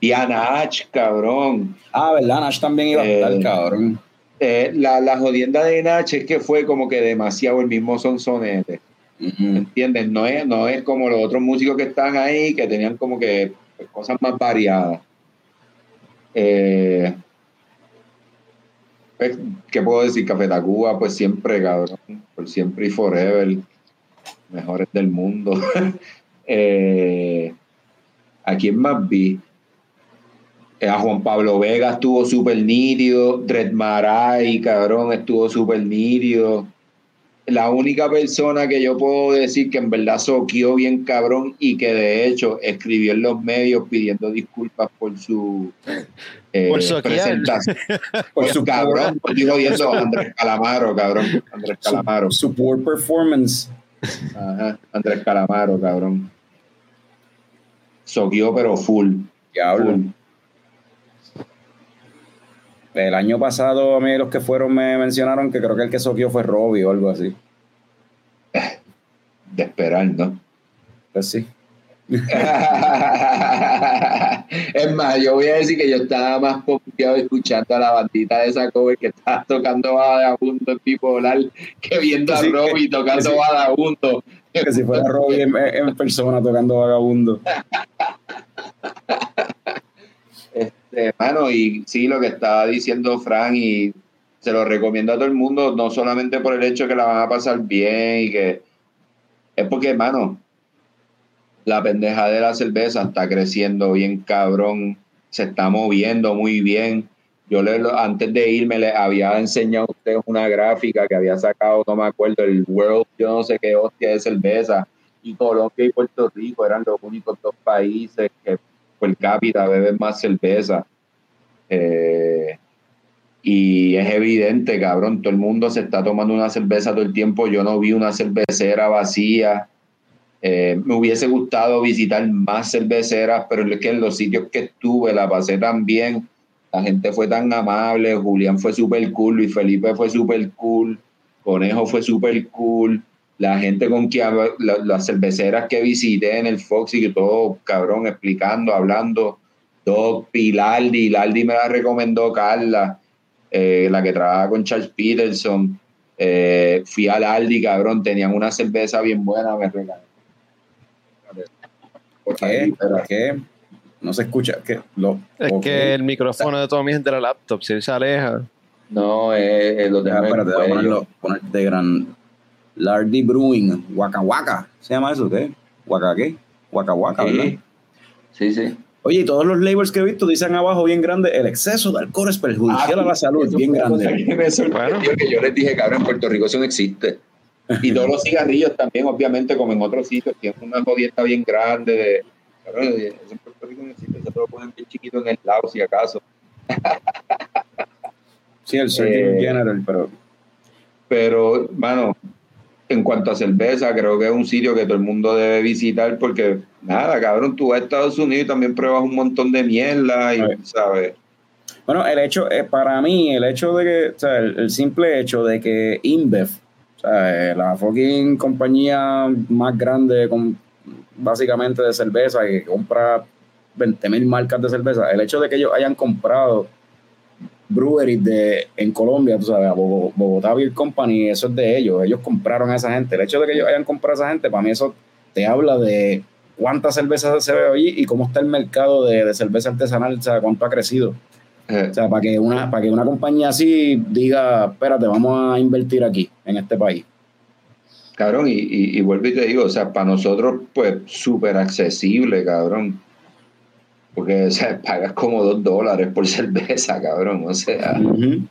Y a Nach, cabrón. Ah, ¿verdad? Nash también iba a estar, Eh, cabrón. Eh, la, la jodienda de Nach es que fue como que demasiado el mismo sonsonete. Ujú. ¿Entiendes? No es, no es como los otros músicos que están ahí, que tenían como que pues, cosas más variadas. Eh, pues, ¿Qué puedo decir? Café Tacuba, pues siempre, cabrón. Por siempre y forever. Mejores del mundo. eh, ¿A quién más vi? Eh, a Juan Pablo Vega estuvo súper nítido. Dred Maray, cabrón, estuvo súper nítido la única persona que yo puedo decir que en verdad soqueó bien cabrón y que de hecho escribió en los medios pidiendo disculpas por su eh, Por presentación. Por su cabrón, estoy jodiendo a Andrés Calamaro, cabrón. Andrés Calamaro. Su poor performance. Ajá, Andrés Calamaro, cabrón. Soqueó, pero full. Diablo. full. El año pasado, a mí los que fueron me mencionaron que creo que el que soqueó fue Robbie o algo así. De esperar, ¿no? Pues sí. es más, yo voy a decir que yo estaba más pompeado escuchando a la bandita de esa cover que estaba tocando Vagabundo en bipolar que viendo a Robbie tocando. Vagabundo. Que si fuera Robbie en, persona tocando vagabundo. Este, mano, y sí, lo que estaba diciendo Frank, y se lo recomiendo a todo el mundo, no solamente por el hecho que la van a pasar bien y que. Es porque, mano, la pendeja de la cerveza está creciendo bien cabrón, se está moviendo muy bien. Yo le, antes de irme le había enseñado a ustedes una gráfica que había sacado, no me acuerdo, el World, yo no sé qué hostia de cerveza, y Colombia y Puerto Rico eran los únicos dos países que per cápita beben más cerveza. Eh, y es evidente, cabrón, todo el mundo se está tomando una cerveza todo el tiempo. Yo no vi una cervecera vacía. Eh, me hubiese gustado visitar más cerveceras, pero es que en los sitios que estuve la pasé tan bien. La gente fue tan amable. Julián fue súper cool. Luis Felipe fue súper cool. Conejo fue súper cool. La gente con quien la- las cerveceras que visité en el Fox y que todo cabrón explicando, hablando, Dog, Pilardi, Lardi me la recomendó Carla, eh, la que trabaja con Charles Peterson. Eh, fui al Aldi, cabrón, tenían una cerveza bien buena, me regalé. ¿Qué? ¿Qué? No se escucha. ¿Qué? Lo, es que el micrófono de Tommy es de la laptop, si él se aleja. No, eh, eh, lo Deja, en espérate, voy a ponerlo, poner de gran. Lardy Brewing, Waka Waka. ¿Se llama eso? ¿Qué? ¿Waka qué? Waka Waka, ¿verdad? Sí, sí. Oye, y todos los labels que he visto dicen abajo bien grande: el exceso de alcohol es perjudicial a la salud. Bien grande. que me sorprendió, Bueno. que yo les dije, cabrón, en Puerto Rico eso no existe. Y todos los cigarrillos también, obviamente, como en otros sitios, tienen una jodienda bien grande. De, cabrón, Rico no existe, te lo ponen bien chiquito en el lado, si acaso. Sí, el Surgeon Eh, General, pero. Pero, mano, en cuanto a cerveza, creo que es un sitio que todo el mundo debe visitar porque, nada, cabrón, tú vas a Estados Unidos y también pruebas un montón de mierda y. ¿sabes? Bueno, el hecho, eh, para mí, el hecho de que, o sea, el, el simple hecho de que InBev, o sea, eh, la fucking compañía más grande, con, básicamente de cerveza, que compra 20 mil marcas de cerveza, el hecho de que ellos hayan comprado breweries de, en Colombia, tú sabes, Bogotá Beer Company, eso es de ellos, ellos compraron a esa gente. El hecho de que ellos hayan comprado a esa gente, para mí eso te habla de cuánta cerveza se ve allí y cómo está el mercado de, de cerveza artesanal, o sea, cuánto ha crecido. Eh, O sea, para que una, para que una compañía así diga, espérate, vamos a invertir aquí, en este país. Cabrón, y, y, y vuelvo y te digo, o sea, para nosotros, pues, súper accesible, cabrón. Porque, o sea, pagas como dos dólares por cerveza, cabrón. O sea,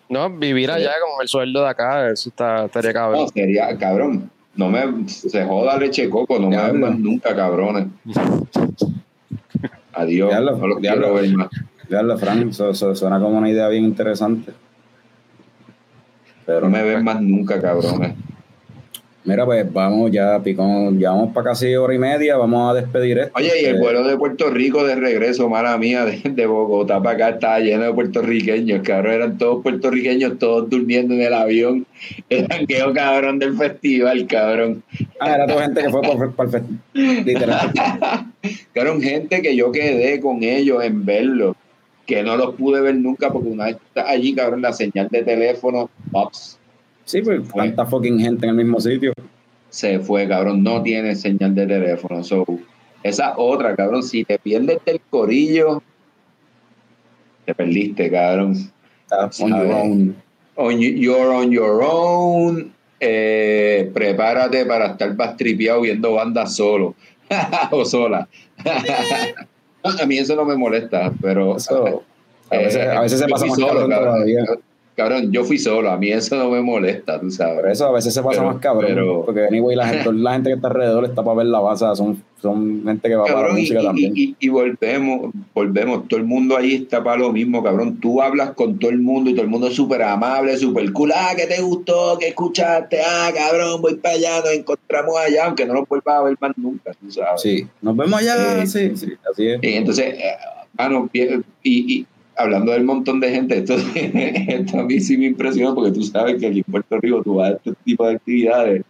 No, vivir allá con el sueldo de acá, eso está, estaría cabrón. no, sería, cabrón, no me, se joda leche coco, no me Diablo. ven más nunca, cabrones. Adiós, Diablo, no los diablo. quiero ver más. Veanlo, Frank, eso, eso suena como una idea bien interesante. Pero No me ven más nunca, cabrones. Mira, pues vamos ya, Picón, ya vamos para casi hora y media, vamos a despedir esto. Oye, y el Eh, vuelo de Puerto Rico de regreso, mala mía, de, de Bogotá para acá estaba lleno de puertorriqueños, cabrón, eran todos puertorriqueños, todos durmiendo en el avión. El jangueo cabrón del festival, cabrón. Ah, era toda gente que fue por el festival. Literal. Cabrón, gente que yo quedé con ellos en verlo, que no los pude ver nunca porque una vez allí, cabrón, la señal de teléfono, pops, Sí, pues tanta fucking gente en el mismo sitio. se fue, cabrón, no tiene señal de teléfono. So, esa otra, cabrón, si te pierdes del corillo, te perdiste, cabrón. On your own. On you- you're on your own. Eh, prepárate para estar bastripeado viendo bandas solo o sola. a mí eso no me molesta, pero Eso, a veces, a veces se pasa más solo, cabrón cabrón. todavía. Cabrón, yo fui solo, a mí eso no me molesta, tú sabes. Eso a veces se pasa Pero- más cabrón. pero- porque anyway, la gente, la gente que está alrededor está para ver la base, son, son gente que va para la música y- también. y- y volvemos, volvemos, todo el mundo ahí está para lo mismo, cabrón. Tú hablas con todo el mundo y todo el mundo es súper amable, súper cool. Ah, ¿qué te gustó? ¿Qué escuchaste? Ah, cabrón, voy para allá, nos encontramos allá, aunque no nos vuelvas a ver más nunca, tú sabes. Sí, nos vemos allá, Eh, sí, sí, así es. Y entonces, eh, mano, y, y hablando del montón de gente, esto, esto a mí sí me impresionó porque tú sabes que aquí en Puerto Rico tú vas a este tipo de actividades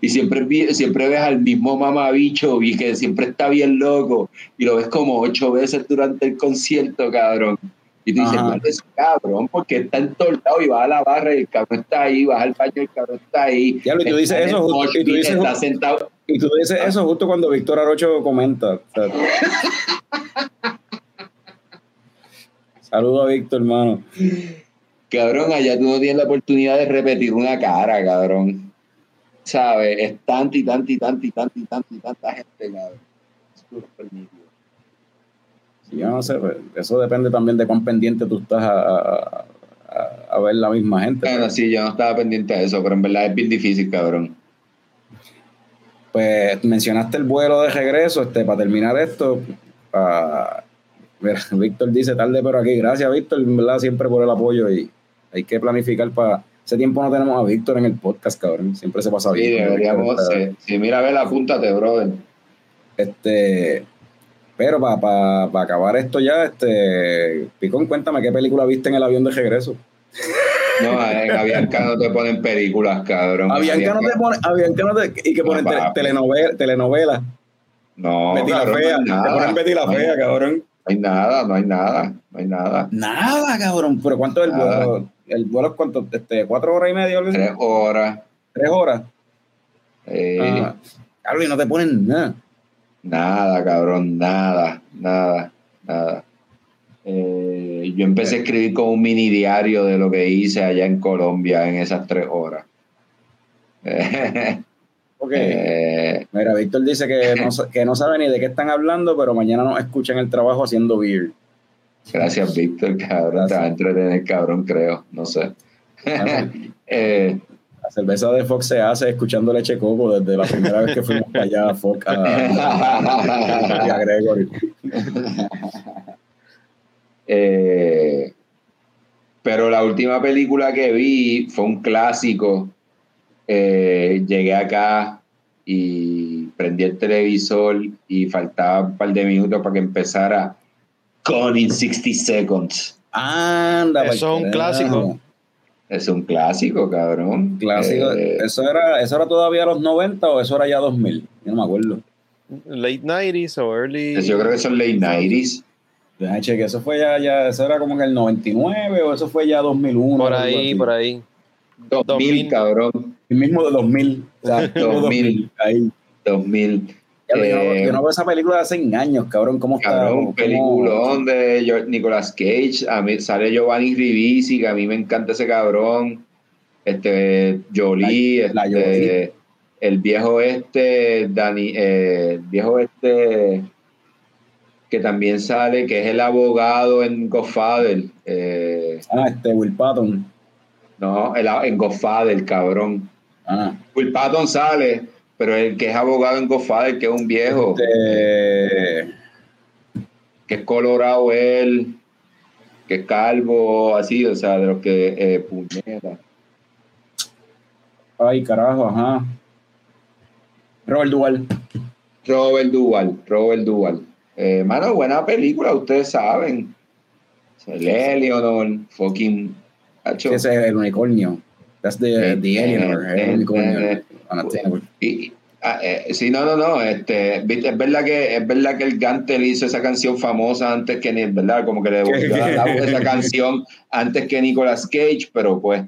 y siempre, siempre ves al mismo mamabicho y que siempre está bien loco y lo ves como ocho veces durante el concierto, cabrón. Y tú dices. "Mano, ese cabrón, porque está en todos lados y vas a la barra y el cabrón está ahí, vas al baño y el cabrón está ahí. Diablo, y tú dices eso justo- y tú dices está sentado. Y tú dices eso justo cuando Víctor Arocho comenta. o sea. Saludos a Víctor, hermano. Cabrón, allá tú no tienes la oportunidad de repetir una cara, cabrón. ¿Sabes? Es tanta y tanta y tanta y tanta y tanta y tanta gente, cabrón. Es. Sí, Yo no sé, pues, eso depende también de cuán pendiente tú estás a, a- a- a ver la misma gente. Bueno, sí, yo no estaba pendiente de eso, pero en verdad es bien difícil, cabrón. Pues mencionaste el vuelo de regreso, este, para terminar esto. ah, mira, Víctor dice tarde, pero aquí. Gracias, Víctor, en verdad, siempre por el apoyo y hay que planificar para. Hace tiempo no tenemos a Víctor en el podcast, cabrón. Siempre se pasa Sí, bien. deberíamos. Víctor, sí, sí, mira, a ver, apúntate, brother. Este, pero para acabar esto ya, este, Picón, cuéntame qué película viste en el avión de regreso. No, en Avianca no te ponen películas, cabrón. Avianca no te pone, Avianca no te, y que No, ponen te- papi. telenovela, telenovela. No, Betty la fea, no te ponen Betty la No, fea, cabrón. Hay nada, no hay nada, no hay nada. Nada, cabrón. Pero ¿cuánto es el Nada. vuelo? ¿El vuelo es cuánto? Este, ¿Cuatro horas y media? así? Tres horas. ¿Tres horas? eh, Ah, Cabrón, y no te ponen nada. Nada, cabrón, nada, nada, nada. Eh, yo empecé a escribir con un mini diario de lo que hice allá en Colombia en esas tres horas. Eh, mira, Víctor dice que no, que no sabe ni de qué están hablando, pero mañana nos escuchan el trabajo haciendo beer. gracias, Víctor, cabrón. Te va a entretener, cabrón, creo. No sé. Eh, La cerveza de Fox se hace escuchando leche coco desde la primera vez que fuimos para allá a Fox a, a Gregory. Eh, pero la última película que vi fue un clásico. Eh, llegué acá y prendí el televisor y faltaba un par de minutos para que empezara Gone in 60 Seconds. Anda, Eso pa'l es un carajo. clásico. Es un clásico, cabrón. Clásico. Eh, ¿Eso, era, ¿Eso era todavía los 90 o eso era ya 2000? Yo no me acuerdo. Late 90s o early. yo creo que son late 90s. Déjame chequear, ¿Eso fue ya, ya, eso era como en el 99 o eso fue ya 2001? Por ahí, por ahí. 2000, 2000. cabrón. El mismo de 2000. O sea, 2000. Ahí. 2000. Ya, yo, no, Eh, yo no veo esa película de hace años, cabrón. ¿Cómo está? Cabrón, ¿Cómo- un peliculón de George- Nicolas Cage. A mí sale Giovanni Ribisi, que a mí me encanta ese cabrón. Este, Jolie, La- la este, Jolie. el viejo este, Dani, eh, el viejo este, que también sale, que es el abogado en Godfather. eh, Ah, este, Will Patton. no, el, en Godfather, cabrón. Ah, Will Patton sale, pero el que es abogado en Godfather, que es un viejo, este, que es colorado él, que es calvo, así, o sea, de los que eh, puñeta. ay, carajo, ajá. Robert Duval. Robert Duval, Robert Duval. Eh, mano, buena película, ustedes saben. El Eleanor, fucking. hacho. Ese es el unicornio. That's the, the el eh, Unattainable. Y- ah, eh, sí, no, no, no. Este, es verdad que es verdad que el Gantel hizo esa canción famosa antes que ni, ¿verdad? Como que le devolvió esa canción antes que Nicolas Cage, pero pues.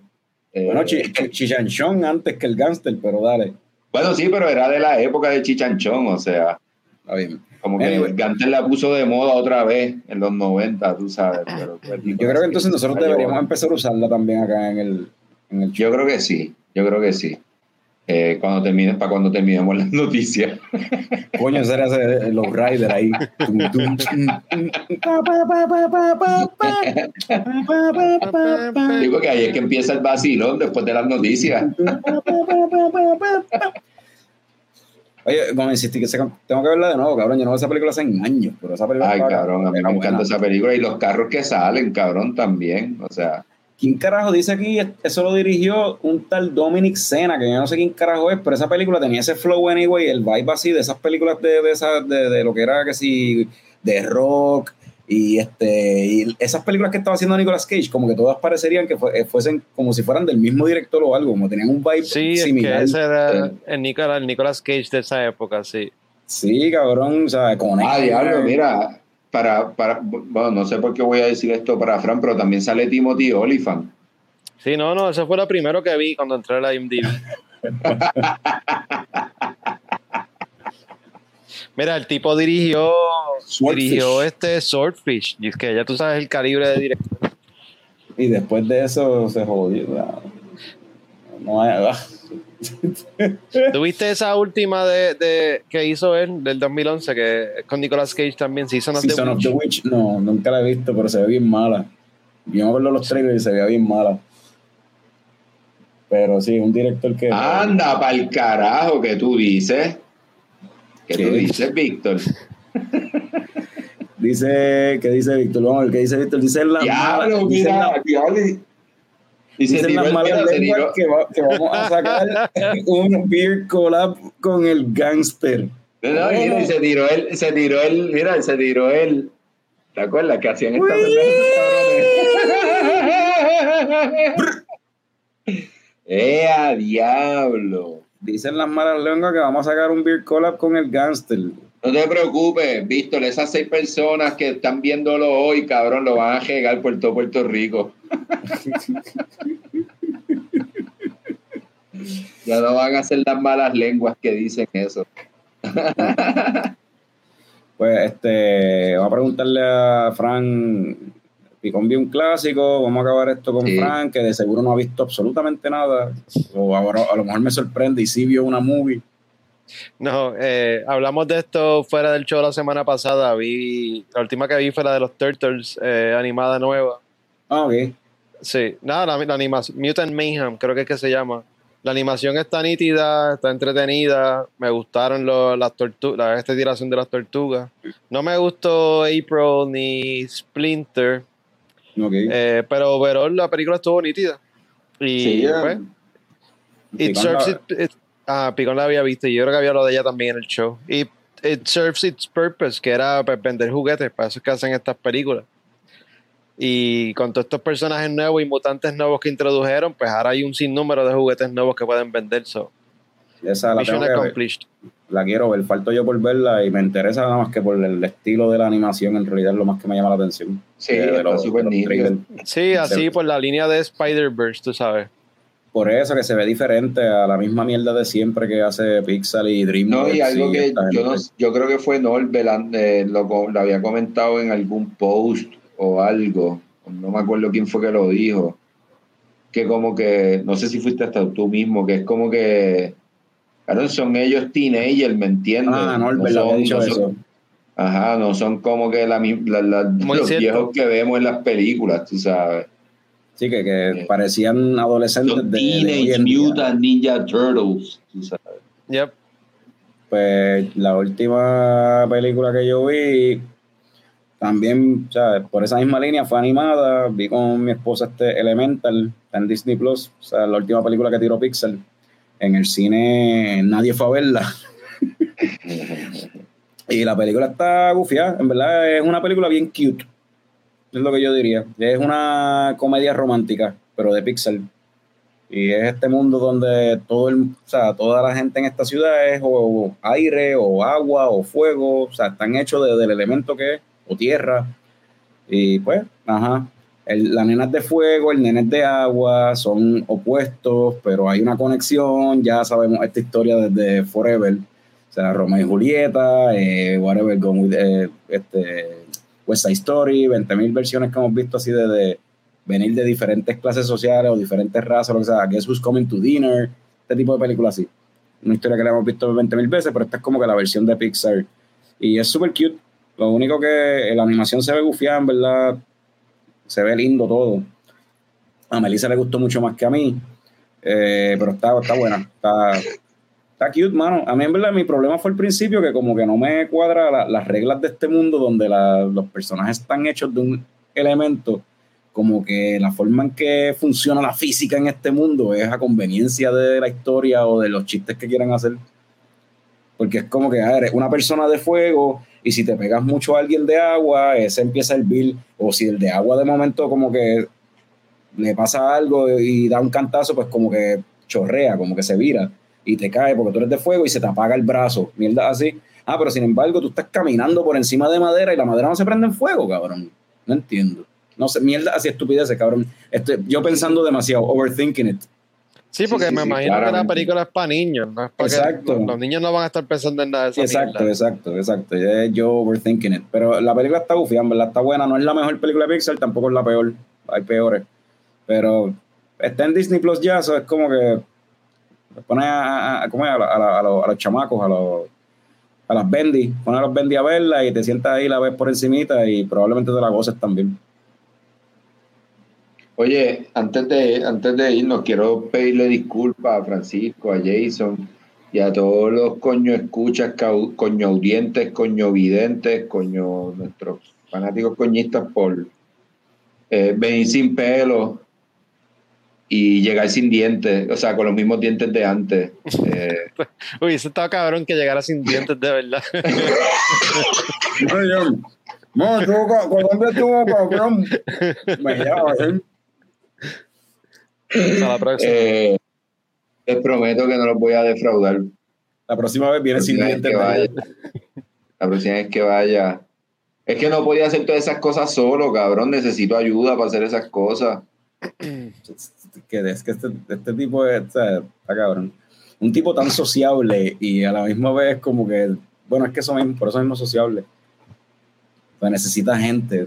eh, Bueno, Chi- Chichanchón antes que el gangster, pero dale. bueno, sí, pero era de la época de Chichanchón, o sea, Está bien. como que Anyway. el Gantel la puso de moda otra vez en los 90, tú sabes. Pero, pues, Yo creo que entonces nosotros llevó. deberíamos empezar a usarla también acá en el, en el show. Yo creo que sí, yo creo que sí. Eh, cuando termine, para cuando terminemos las noticias. Coño, ese era los riders ahí. Digo que ahí es que empieza el vacilón después de las noticias. Oye, como insistí que se- tengo que verla de nuevo, cabrón. Yo no veo esa película hace años, pero esa película. Ay, cabrón, a mí me encanta buena. esa película y los carros que salen, cabrón, también. O sea, ¿Quién carajo dice aquí? Eso lo dirigió un tal Dominic Sena, que yo no sé quién carajo es, pero esa película tenía ese flow anyway, el vibe así de esas películas de, de, esas- de, de lo que era que si de rock y este y esas películas que estaba haciendo Nicolas Cage, como que todas parecerían que eh, fuesen como si fueran del mismo director o algo, como tenían un vibe Sí, es que similar. ese era Sí. el Nicolas, el Nicolas Cage de esa época, sí. Sí, cabrón, o sea, con ah, diablo, mira, para, para, bueno, no sé por qué voy a decir esto para Fran, pero también sale Timothy Olyphant. Sí, no, no, eso fue lo primero que vi cuando entré a la IMDb. Mira, el tipo dirigió, Swordfish. dirigió este Swordfish, y es que ya tú sabes el calibre de director. Y después de eso se jodió. No hay, ah. ¿Tuviste esa última de, de- que hizo él del 2011 que con Nicolas Cage también, Season of the of Witch? the Witch, no, nunca la he visto, pero se ve bien mala. Yo me acuerdo los trailers y se veía bien mala. Pero sí, un director que. Anda, para el carajo que tú dices. ¿Qué, ¿Qué? tú dices, Víctor? Dice, ¿qué dice Víctor? Vamos a ver qué dice Víctor. Dice la Diablo, dice mira, la- diablo. Y se Dicen tiró las el, malas mira, se tiró- que, va- que vamos a sacar un beer collab con el gangster. No, no, mira, y se tiró él, se tiró él, mira, se tiró él. ¿Te acuerdas que hacían esta pendeja? ¡Eh, a diablo! Dicen las malas lenguas que vamos a sacar un beer collab con el gangster. No te preocupes, Víctor, esas seis personas que están viéndolo hoy, cabrón, lo van a llegar por todo Puerto Rico. ya no van a ser las malas lenguas que dicen eso. pues este, vamos a preguntarle a Fran Picón vio un clásico, vamos a acabar esto con Fran, que de seguro no ha visto absolutamente nada, o ahora a lo mejor me sorprende y sí vio una movie. No, eh, hablamos de esto fuera del show la semana pasada. Vi, la última que vi fue la de los Turtles, eh, animada nueva. Ah, ok. Sí, nada, la, animación, Mutant Mayhem, creo que es que se llama. La animación está nítida, está entretenida. Me gustaron las tortugas, esta tiración de las tortugas. No me gustó April ni Splinter. Eh, pero overall la película estuvo nítida. Y sí, pues, it serves it, ah, Picón la había visto y yo creo que había lo de ella también en el show. Y it serves its purpose, que era pues, vender juguetes, para eso es que hacen estas películas. Y con todos estos personajes nuevos y mutantes nuevos que introdujeron, pues ahora hay un sinnúmero de juguetes nuevos que pueden vender. So. Esa la la quiero ver, falto yo por verla y me interesa nada más que por el estilo de la animación, en realidad es lo más que me llama la atención. Sí, de Sí, así por la línea de Spider-Verse, tú sabes. Por eso que se ve diferente a la misma mierda de siempre que hace Pixar y DreamWorks. No, y algo que yo, yo, creo que fue Norbert, eh, lo, lo había comentado en algún post o algo, no me acuerdo quién fue que lo dijo, que como que, no sé si fuiste hasta tú mismo, que es como que Claro, son ellos teenagers, ¿me entiendes? Ah, no, no son, dicho eso. Ajá, no son como que la, los viejos que vemos en las películas, tú sabes. Sí, que, que eh, parecían adolescentes de. Teenage Mutant Ninja Turtles, tú sabes. Yep. Pues la última película que yo vi, también, ¿sabes? por esa misma línea, fue animada. Vi con mi esposa este Elemental, en Disney Plus, o sea, la última película que tiró Pixel en el cine nadie fue a verla. y la película está gufiada, en verdad es una película bien cute. Es lo que yo diría. Es una comedia romántica, pero de Pixar. Y es este mundo donde todo el, o sea, toda la gente en esta ciudad es o aire, o agua, o fuego, o sea, están hechos del elemento que es, o tierra. Y pues, ajá, el, la nena es de fuego, el nene es de agua, son opuestos, pero hay una conexión, ya sabemos esta historia desde Forever, o sea, Romeo y Julieta, eh, whatever, con, eh, este, West Side Story, 20.000 versiones que hemos visto así de, venir de diferentes clases sociales o diferentes razas, lo que sea, Guess Who's Coming to Dinner, este tipo de películas así. Una historia que la hemos visto 20.000 veces, pero esta es como que la versión de Pixar. Y es súper cute. Lo único que la animación se ve gufiada, en verdad, se ve lindo todo. A Melissa le gustó mucho más que a mí, eh, pero está, está buena, está, está cute, mano. A mí en verdad mi problema fue al principio que como que no me cuadra las reglas de este mundo donde los personajes están hechos de un elemento, como que la forma en que funciona la física en este mundo es a conveniencia de la historia o de los chistes que quieran hacer. Porque es como que, a ver, una persona de fuego y si te pegas mucho a alguien de agua, ese empieza el bill, o si el de agua de momento como que le pasa algo y da un cantazo, pues como que chorrea, como que se vira y te cae porque tú eres de fuego y se te apaga el brazo, mierda así. Ah, pero sin embargo tú estás caminando por encima de madera y la madera no se prende en fuego, cabrón. No entiendo. No sé, mierda así estupidez, cabrón. Yo pensando demasiado, overthinking it. Sí, porque me imagino que la película es para niños, no es para exacto. los, niños no van a estar pensando en nada de eso. Exacto, exacto, exacto. Yo overthinking it. Pero la película está bufia, verdad está buena. No es la mejor película de Pixar, tampoco es la peor. Hay peores. Pero está en Disney Plus ya, eso es como que pone a, a, a, los, chamacos, a los a las bendy, pone a los bendy a verla y te sientas ahí la ves por encimita y probablemente te la goces también. Oye, antes de, antes de irnos, quiero pedirle disculpas a Francisco, a Jason y a todos los coño escuchas, coño audientes, coño videntes, coño nuestros fanáticos coñistas por eh, venir sin pelo y llegar sin dientes, o sea, con los mismos dientes de antes. Eh. Uy, eso estaba cabrón que llegara sin dientes de verdad. no, tú, ¿dónde estuvo, cabrón? Me llama, ¿eh? Eh, les prometo que no los voy a defraudar. La próxima vez viene sin dientes. La próxima vez que vaya. Es que no podía hacer todas esas cosas solo, cabrón. Necesito ayuda para hacer esas cosas. que es que este, este tipo es, está cabrón. Un tipo tan sociable y a la misma vez como que, bueno, es que eso mismo, por eso mismo sociable. O sea, necesita gente.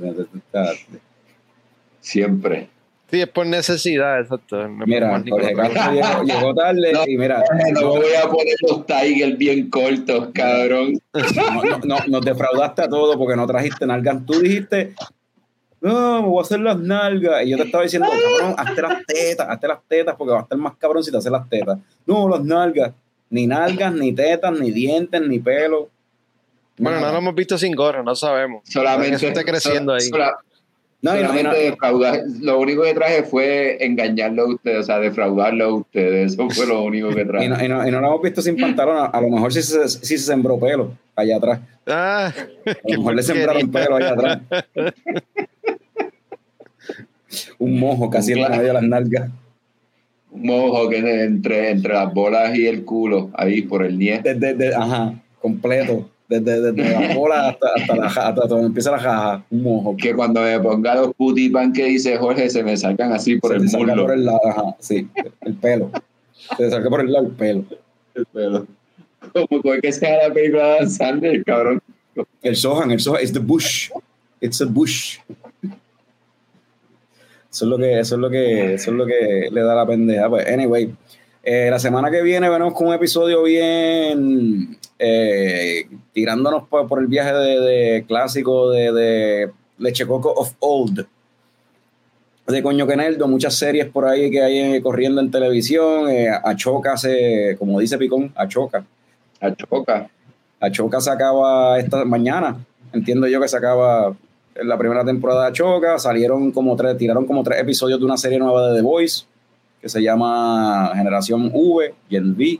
Siempre. Sí, es por necesidad, exacto. No Mira, Jorge Castro llegó, llegó tarde No, y mira, No voy a poner los Tiger bien cortos, cabrón. no, no, no, nos defraudaste a todos porque no trajiste nalgas. Tú dijiste, no, me voy a hacer las nalgas. Y yo te estaba diciendo, cabrón, hazte las tetas, hazte las tetas porque va a estar más cabrón si te haces las tetas. No, las nalgas. Ni nalgas, ni tetas, ni dientes, ni pelo. Bueno, no lo hemos visto sin gorra, no sabemos. Solamente. Eso está creciendo ahí. sola- No, y no, y no- solamente defraudar. Lo único que traje fue engañarlo a ustedes, o sea, defraudarlo a ustedes. Eso fue lo único que y traje. no- y no- y no lo hemos visto sin pantalón. A, a lo mejor sí se, sí se sembró pelo allá atrás. Ah, A lo mejor le sembraron pelo allá atrás. Un mojo casi en Claro. medio de las nalgas. Un mojo que entre, entre las bolas y el culo, ahí por el nie. Desde, desde- ajá, completo. Desde, desde la bola hasta, hasta, la, hasta donde empieza la jaja. Un mojo. Que cuando me ponga los pan que dice Jorge, se me sacan así por Se el salga muslo. por el lado, ajá, sí, el pelo. Se salga por el lado el pelo. El pelo. Como como que sea la película de Dan Sandler, cabrón. El Sohan, el Sohan, it's the bush. It's a bush. Eso es lo que, eso es lo que, eso es lo que le da la pendeja. Pues, anyway, eh, la semana que viene venimos con un episodio bien eh, tirándonos por, por el viaje de, de clásico de, de Leche Coco of Old. De Coño Queneldo, muchas series por ahí que hay eh, corriendo en televisión. Eh, Achoca se, como dice Picón, Achoca. A choca. Achoca se acaba esta mañana. Entiendo yo que se acaba la primera temporada de Achoca. Salieron como tres, tiraron como tres episodios de una serie nueva de The Voice que se llama Generación V, Gen V.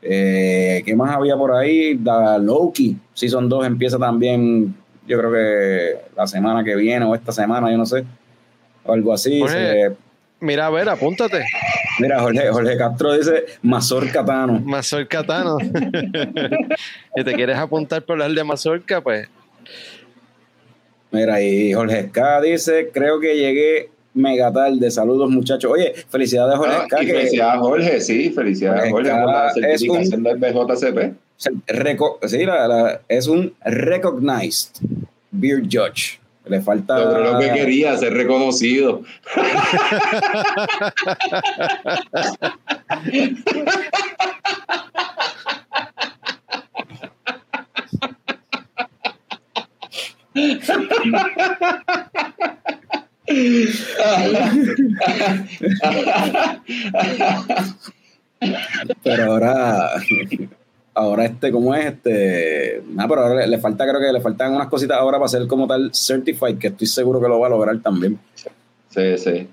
Eh, ¿Qué más había por ahí? Da Loki, Season 2 empieza también, yo creo que la semana que viene o esta semana, yo no sé. O algo así. Jorge. Se- mira, a ver, apúntate. mira, Jorge, Jorge Castro dice Mazorca Tano. Mazorca Tano. si te quieres apuntar por el de Mazorca, pues Mira, y Jorge Esca dice, creo que llegué mega tarde. Saludos, muchachos. Oye, felicidades, Jorge Ah, y que felicidades a Jorge, sí, felicidades a Jorge Jorge por la Esca es un- certificación del BJCP. sí, la- la- es un recognized beer judge. Le falta... Logró lo que quería, ser reconocido. Pero ahora... Ahora este, ¿cómo es? Este... Nada, pero ahora le, le falta, creo que le faltan unas cositas ahora para ser como tal certified, que estoy seguro que lo va a lograr también. Sí, sí.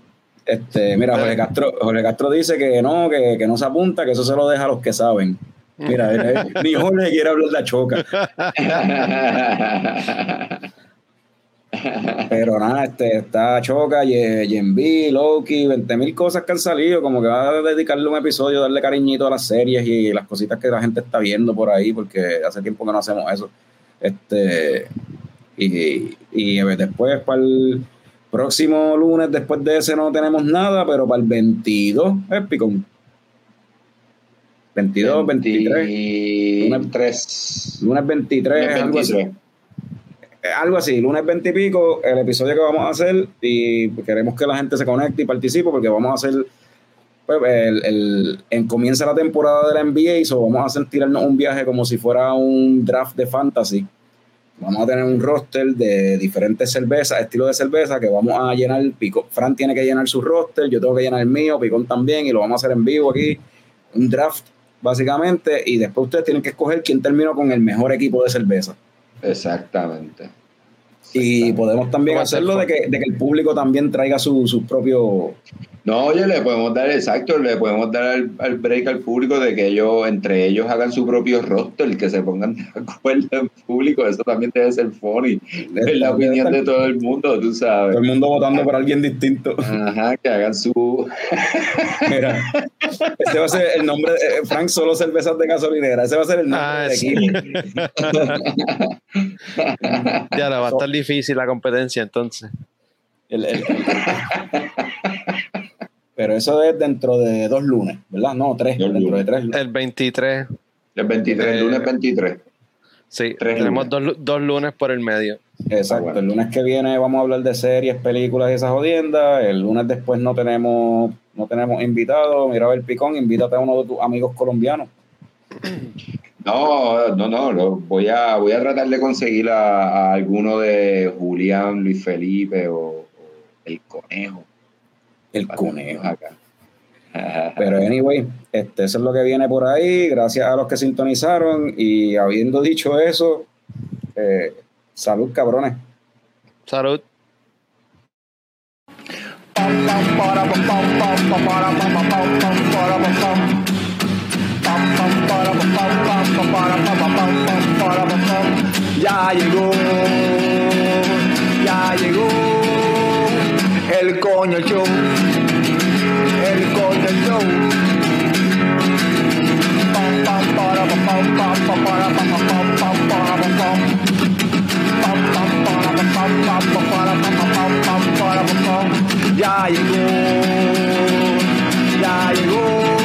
Este, mira, Jorge Castro, Jorge Castro dice que no, que, que no se apunta, que eso se lo deja a los que saben. Mira, eh, ni Jorge quiere hablar de la choca. Pero nada, este, está Choca, Yenbi, Loki, 20 mil cosas que han salido. Como que va a dedicarle un episodio, darle cariñito a las series y las cositas que la gente está viendo por ahí, porque hace tiempo que no hacemos eso. Este, y, y después para el próximo lunes, después de ese no tenemos nada, pero para el 22 es Picón. 22, 23, 23. lunes 23, algo así. 23. Eh, algo así, lunes 20 y pico, el episodio que vamos a hacer y queremos que la gente se conecte y participe porque vamos a hacer, pues, el, el- en, comienza la temporada de la NBA y so vamos a hacer tirarnos un viaje como si fuera un draft de fantasy. Vamos a tener un roster de diferentes cervezas, estilo de cerveza que vamos a llenar. Pico, Fran tiene que llenar su roster, yo tengo que llenar el mío, Picón también y lo vamos a hacer en vivo aquí. Un draft básicamente y después ustedes tienen que escoger quién terminó con el mejor equipo de cerveza. Exactamente. Y podemos también ¿Cómo hacerlo de que, de que el público también traiga su, su propio No, oye, le podemos dar, exacto, le podemos dar al, break al público de que ellos, entre ellos, hagan su propio roster, que se pongan de acuerdo en público. Eso también debe ser funny. Es la opinión de todo el mundo, tú sabes. Todo el mundo votando por alguien distinto. Ajá, que hagan su. Mira, ese va a ser el nombre, de, eh, Frank, solo cervezas de gasolinera. Ese va a ser el nombre ah, de sí. ya, va a estar difícil la competencia entonces. el, pero eso es dentro de dos lunes, ¿verdad? No, tres, dentro de tres lunes. El 23. El 23, el lunes 23. Sí, tenemos dos, dos, lunes por el medio. Exacto, el lunes que viene vamos a hablar de series, películas y esas jodiendas. El lunes después no tenemos, no tenemos invitados. Mira el picón, invítate a uno de tus amigos colombianos. No, no, no, voy a, voy a tratar de conseguir a, alguno de Julián, Luis Felipe o el Conejo el conejo. Acá. Pero anyway, este, eso es lo que viene por ahí. Gracias a los que sintonizaron. Y habiendo dicho eso, eh, salud, cabrones. Salud. Ya llegó, ya llegó el coño show el Golden Show. Ya llegó, ya llegó